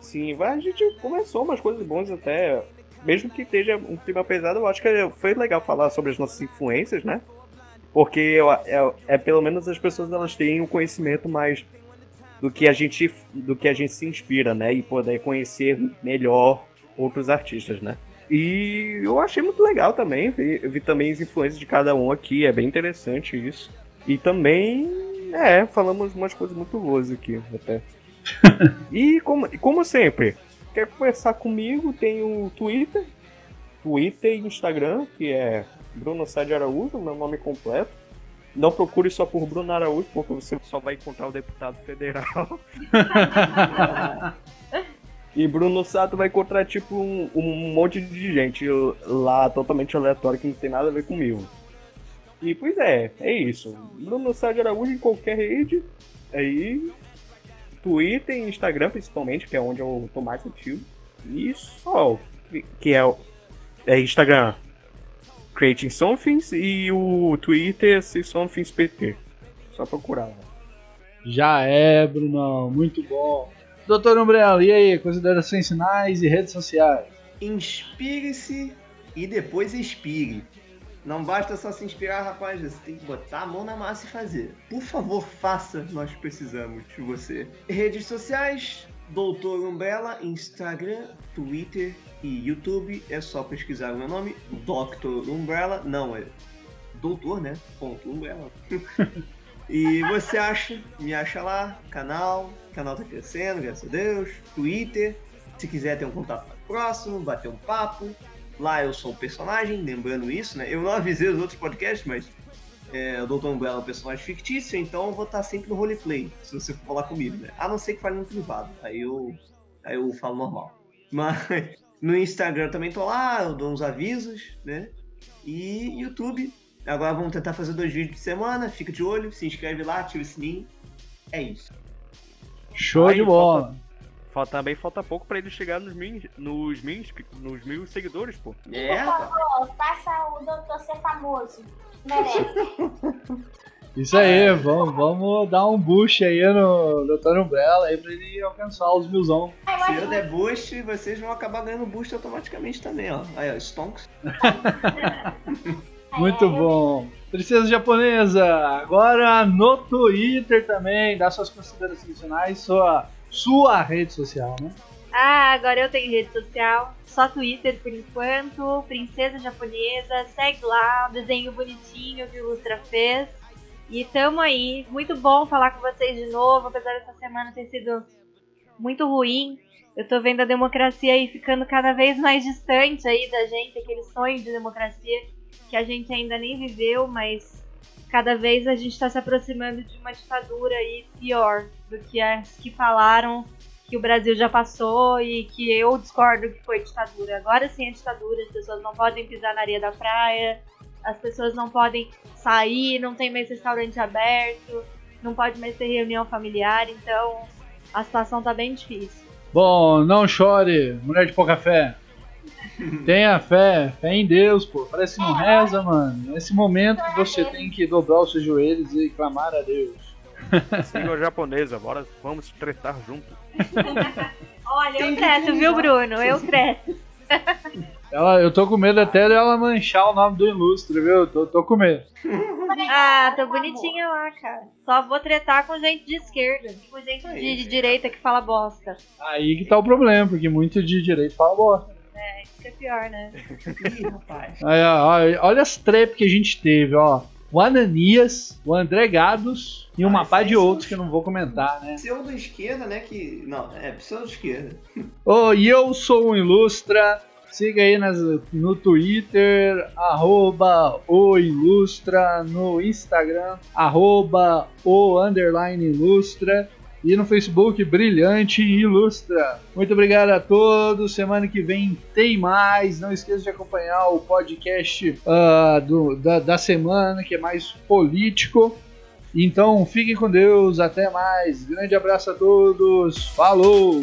Sim, vai- a gente começou umas coisas boas até. Mesmo que esteja um clima pesado, eu acho que foi legal falar sobre as nossas influências, né? Porque eu- é, é pelo menos as pessoas elas têm um conhecimento mais do que a gente do que a gente se inspira, né? E poder conhecer melhor outros artistas, né? E eu achei muito legal também. Vi, vi também as influências de cada um aqui, é bem interessante isso. E também, é, falamos umas coisas muito boas aqui até. e como, como sempre, quer conversar comigo, tem o Twitter, Twitter e Instagram, que é Bruno Sá de Araújo, meu nome completo. Não procure só por Bruno Araújo, porque você só vai encontrar o deputado federal. E Bruno Sato vai encontrar, tipo, um, um monte de gente lá totalmente aleatória que não tem nada a ver comigo. E, pois é, é isso. Bruno Sato Araújo em qualquer rede. Aí, Twitter e Instagram, principalmente, que é onde eu tô mais ativo. E só, que é é Instagram Creating Somethings e o Twitter See Somethings PT. Só procurar lá. Já é, Brunão, muito bom. Doutor Umbrella, e aí, considerações finais e redes sociais? Inspire-se e depois expire. Não basta só se inspirar, rapaz. Você tem que botar a mão na massa e fazer. Por favor, faça. Nós precisamos de você. Redes sociais: Doutor Umbrella, Instagram, Twitter e YouTube. É só pesquisar o meu nome, Dr. Umbrella. Não, é Doutor, né? Ponto Umbrella. e você acha, me acha lá, canal. Canal tá crescendo, graças a Deus. Twitter. Se quiser ter um contato próximo, bater um papo. Lá eu sou o personagem, lembrando isso, né? Eu não avisei os outros podcasts, mas é, o Dr. Umbrella é um personagem fictício, então eu vou estar sempre no roleplay, se você for falar comigo, né? A não ser que fale no privado, aí eu, aí eu falo normal. Mas no Instagram também tô lá, eu dou uns avisos, né? E YouTube. Agora vamos tentar fazer dois vídeos de semana, fica de olho, se inscreve lá, ativa o sininho. É isso. Show Aí, de bola. Falta, também falta pouco pra ele chegar nos mil, nos mil, nos mil seguidores, pô. É, Por favor, faça o doutor ser famoso. Merece. Isso aí, vamos, vamos dar um boost aí no Doutor Umbrella aí pra ele alcançar os milzão. Ai, Se eu der boost, vocês vão acabar ganhando boost automaticamente também, ó. Aí, ó, Stonks. Muito é, bom. Princesa Japonesa, agora no Twitter também, dá suas considerações finais, sua, sua rede social, né? Ah, agora eu tenho rede social, só Twitter por enquanto, Princesa Japonesa, segue lá, desenho bonitinho que o Ilustra fez. E tamo aí, muito bom falar com vocês de novo, apesar dessa semana ter sido muito ruim. Eu tô vendo a democracia aí ficando cada vez mais distante aí da gente, aquele sonho de democracia que a gente ainda nem viveu, mas cada vez a gente está se aproximando de uma ditadura aí pior do que as que falaram que o Brasil já passou e que eu discordo que foi ditadura. Agora sim é ditadura, as pessoas não podem pisar na areia da praia, as pessoas não podem sair, não tem mais restaurante aberto, não pode mais ter reunião familiar, então a situação tá bem difícil. Bom, não chore, mulher de pouca fé. Tenha fé, fé em Deus, pô. Parece que não reza, mano. Nesse momento que você tem que dobrar os seus joelhos e clamar a Deus. Senhor japonesa, bora, vamos tretar junto. Olha, eu treto, viu. Bruno? Eu treto. Ela, eu tô com medo até dela manchar o nome do ilustre, viu? Tô, tô com medo. Ah, tô bonitinha lá, cara. Só vou tretar com gente de esquerda, com gente Aí, de, de direita que fala bosta. Aí que tá o problema, porque muito de direito fala bosta. Isso que é pior, né? Ih, rapaz. Aí, ó, olha as trap que a gente teve, ó. O Ananias, o André Gados e uma Ah, pá isso de outros que eu não vou comentar, né? Pseudo-esquerda, né? Que. Não, é pseudo-esquerda. Ô, e eu sou o Ilustra. Siga aí nas, no Twitter, arroba o Ilustra, no Instagram, arroba o underline Ilustra. E no Facebook, Brilhante Ilustra. Muito obrigado a todos. Semana que vem tem mais. Não esqueça de acompanhar o podcast ah, do- da, da semana, que é mais político. Então fiquem com Deus. Até mais. Grande abraço a todos. Falou!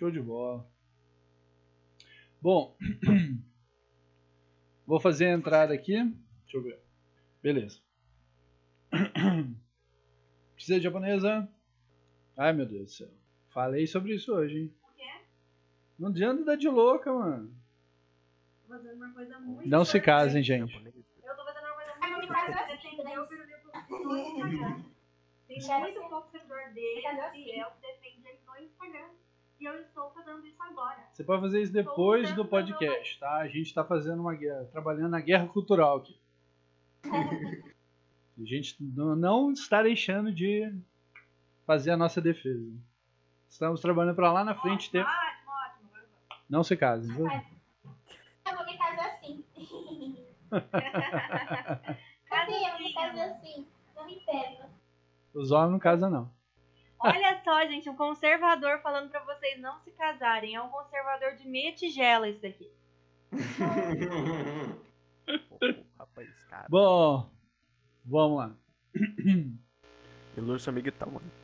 Show de bola. Bom, vou fazer a entrada aqui. Deixa eu ver. Beleza. Precisa de japonesa? Ai meu Deus do céu. Falei sobre isso hoje, hein? O quê? Não adianta dar de louca, mano. Tô fazendo uma coisa muito Não se casem, gente. Eu tô fazendo uma coisa muito importante. assim, o. Tem muito pouco seguidor dele, quero assim. fiel, que defende ele no Instagram. E eu estou fazendo isso agora. Você pode fazer isso depois do podcast, tá? A gente tá fazendo uma guerra, trabalhando na guerra cultural aqui. A gente não- está deixando de fazer a nossa defesa. Estamos trabalhando para lá na frente ter. Ótimo, ótimo. Não se casem, viu? Eu vou me casar assim. Casa Sim, eu vou me casar assim. Não me pesa. Os homens não casam, não. Olha só, gente, um conservador falando pra vocês não se casarem. É um conservador de meia tigela isso daqui. Pô, rapaz, cara. Bom, vamos lá. Ilustre amiguitão, mano.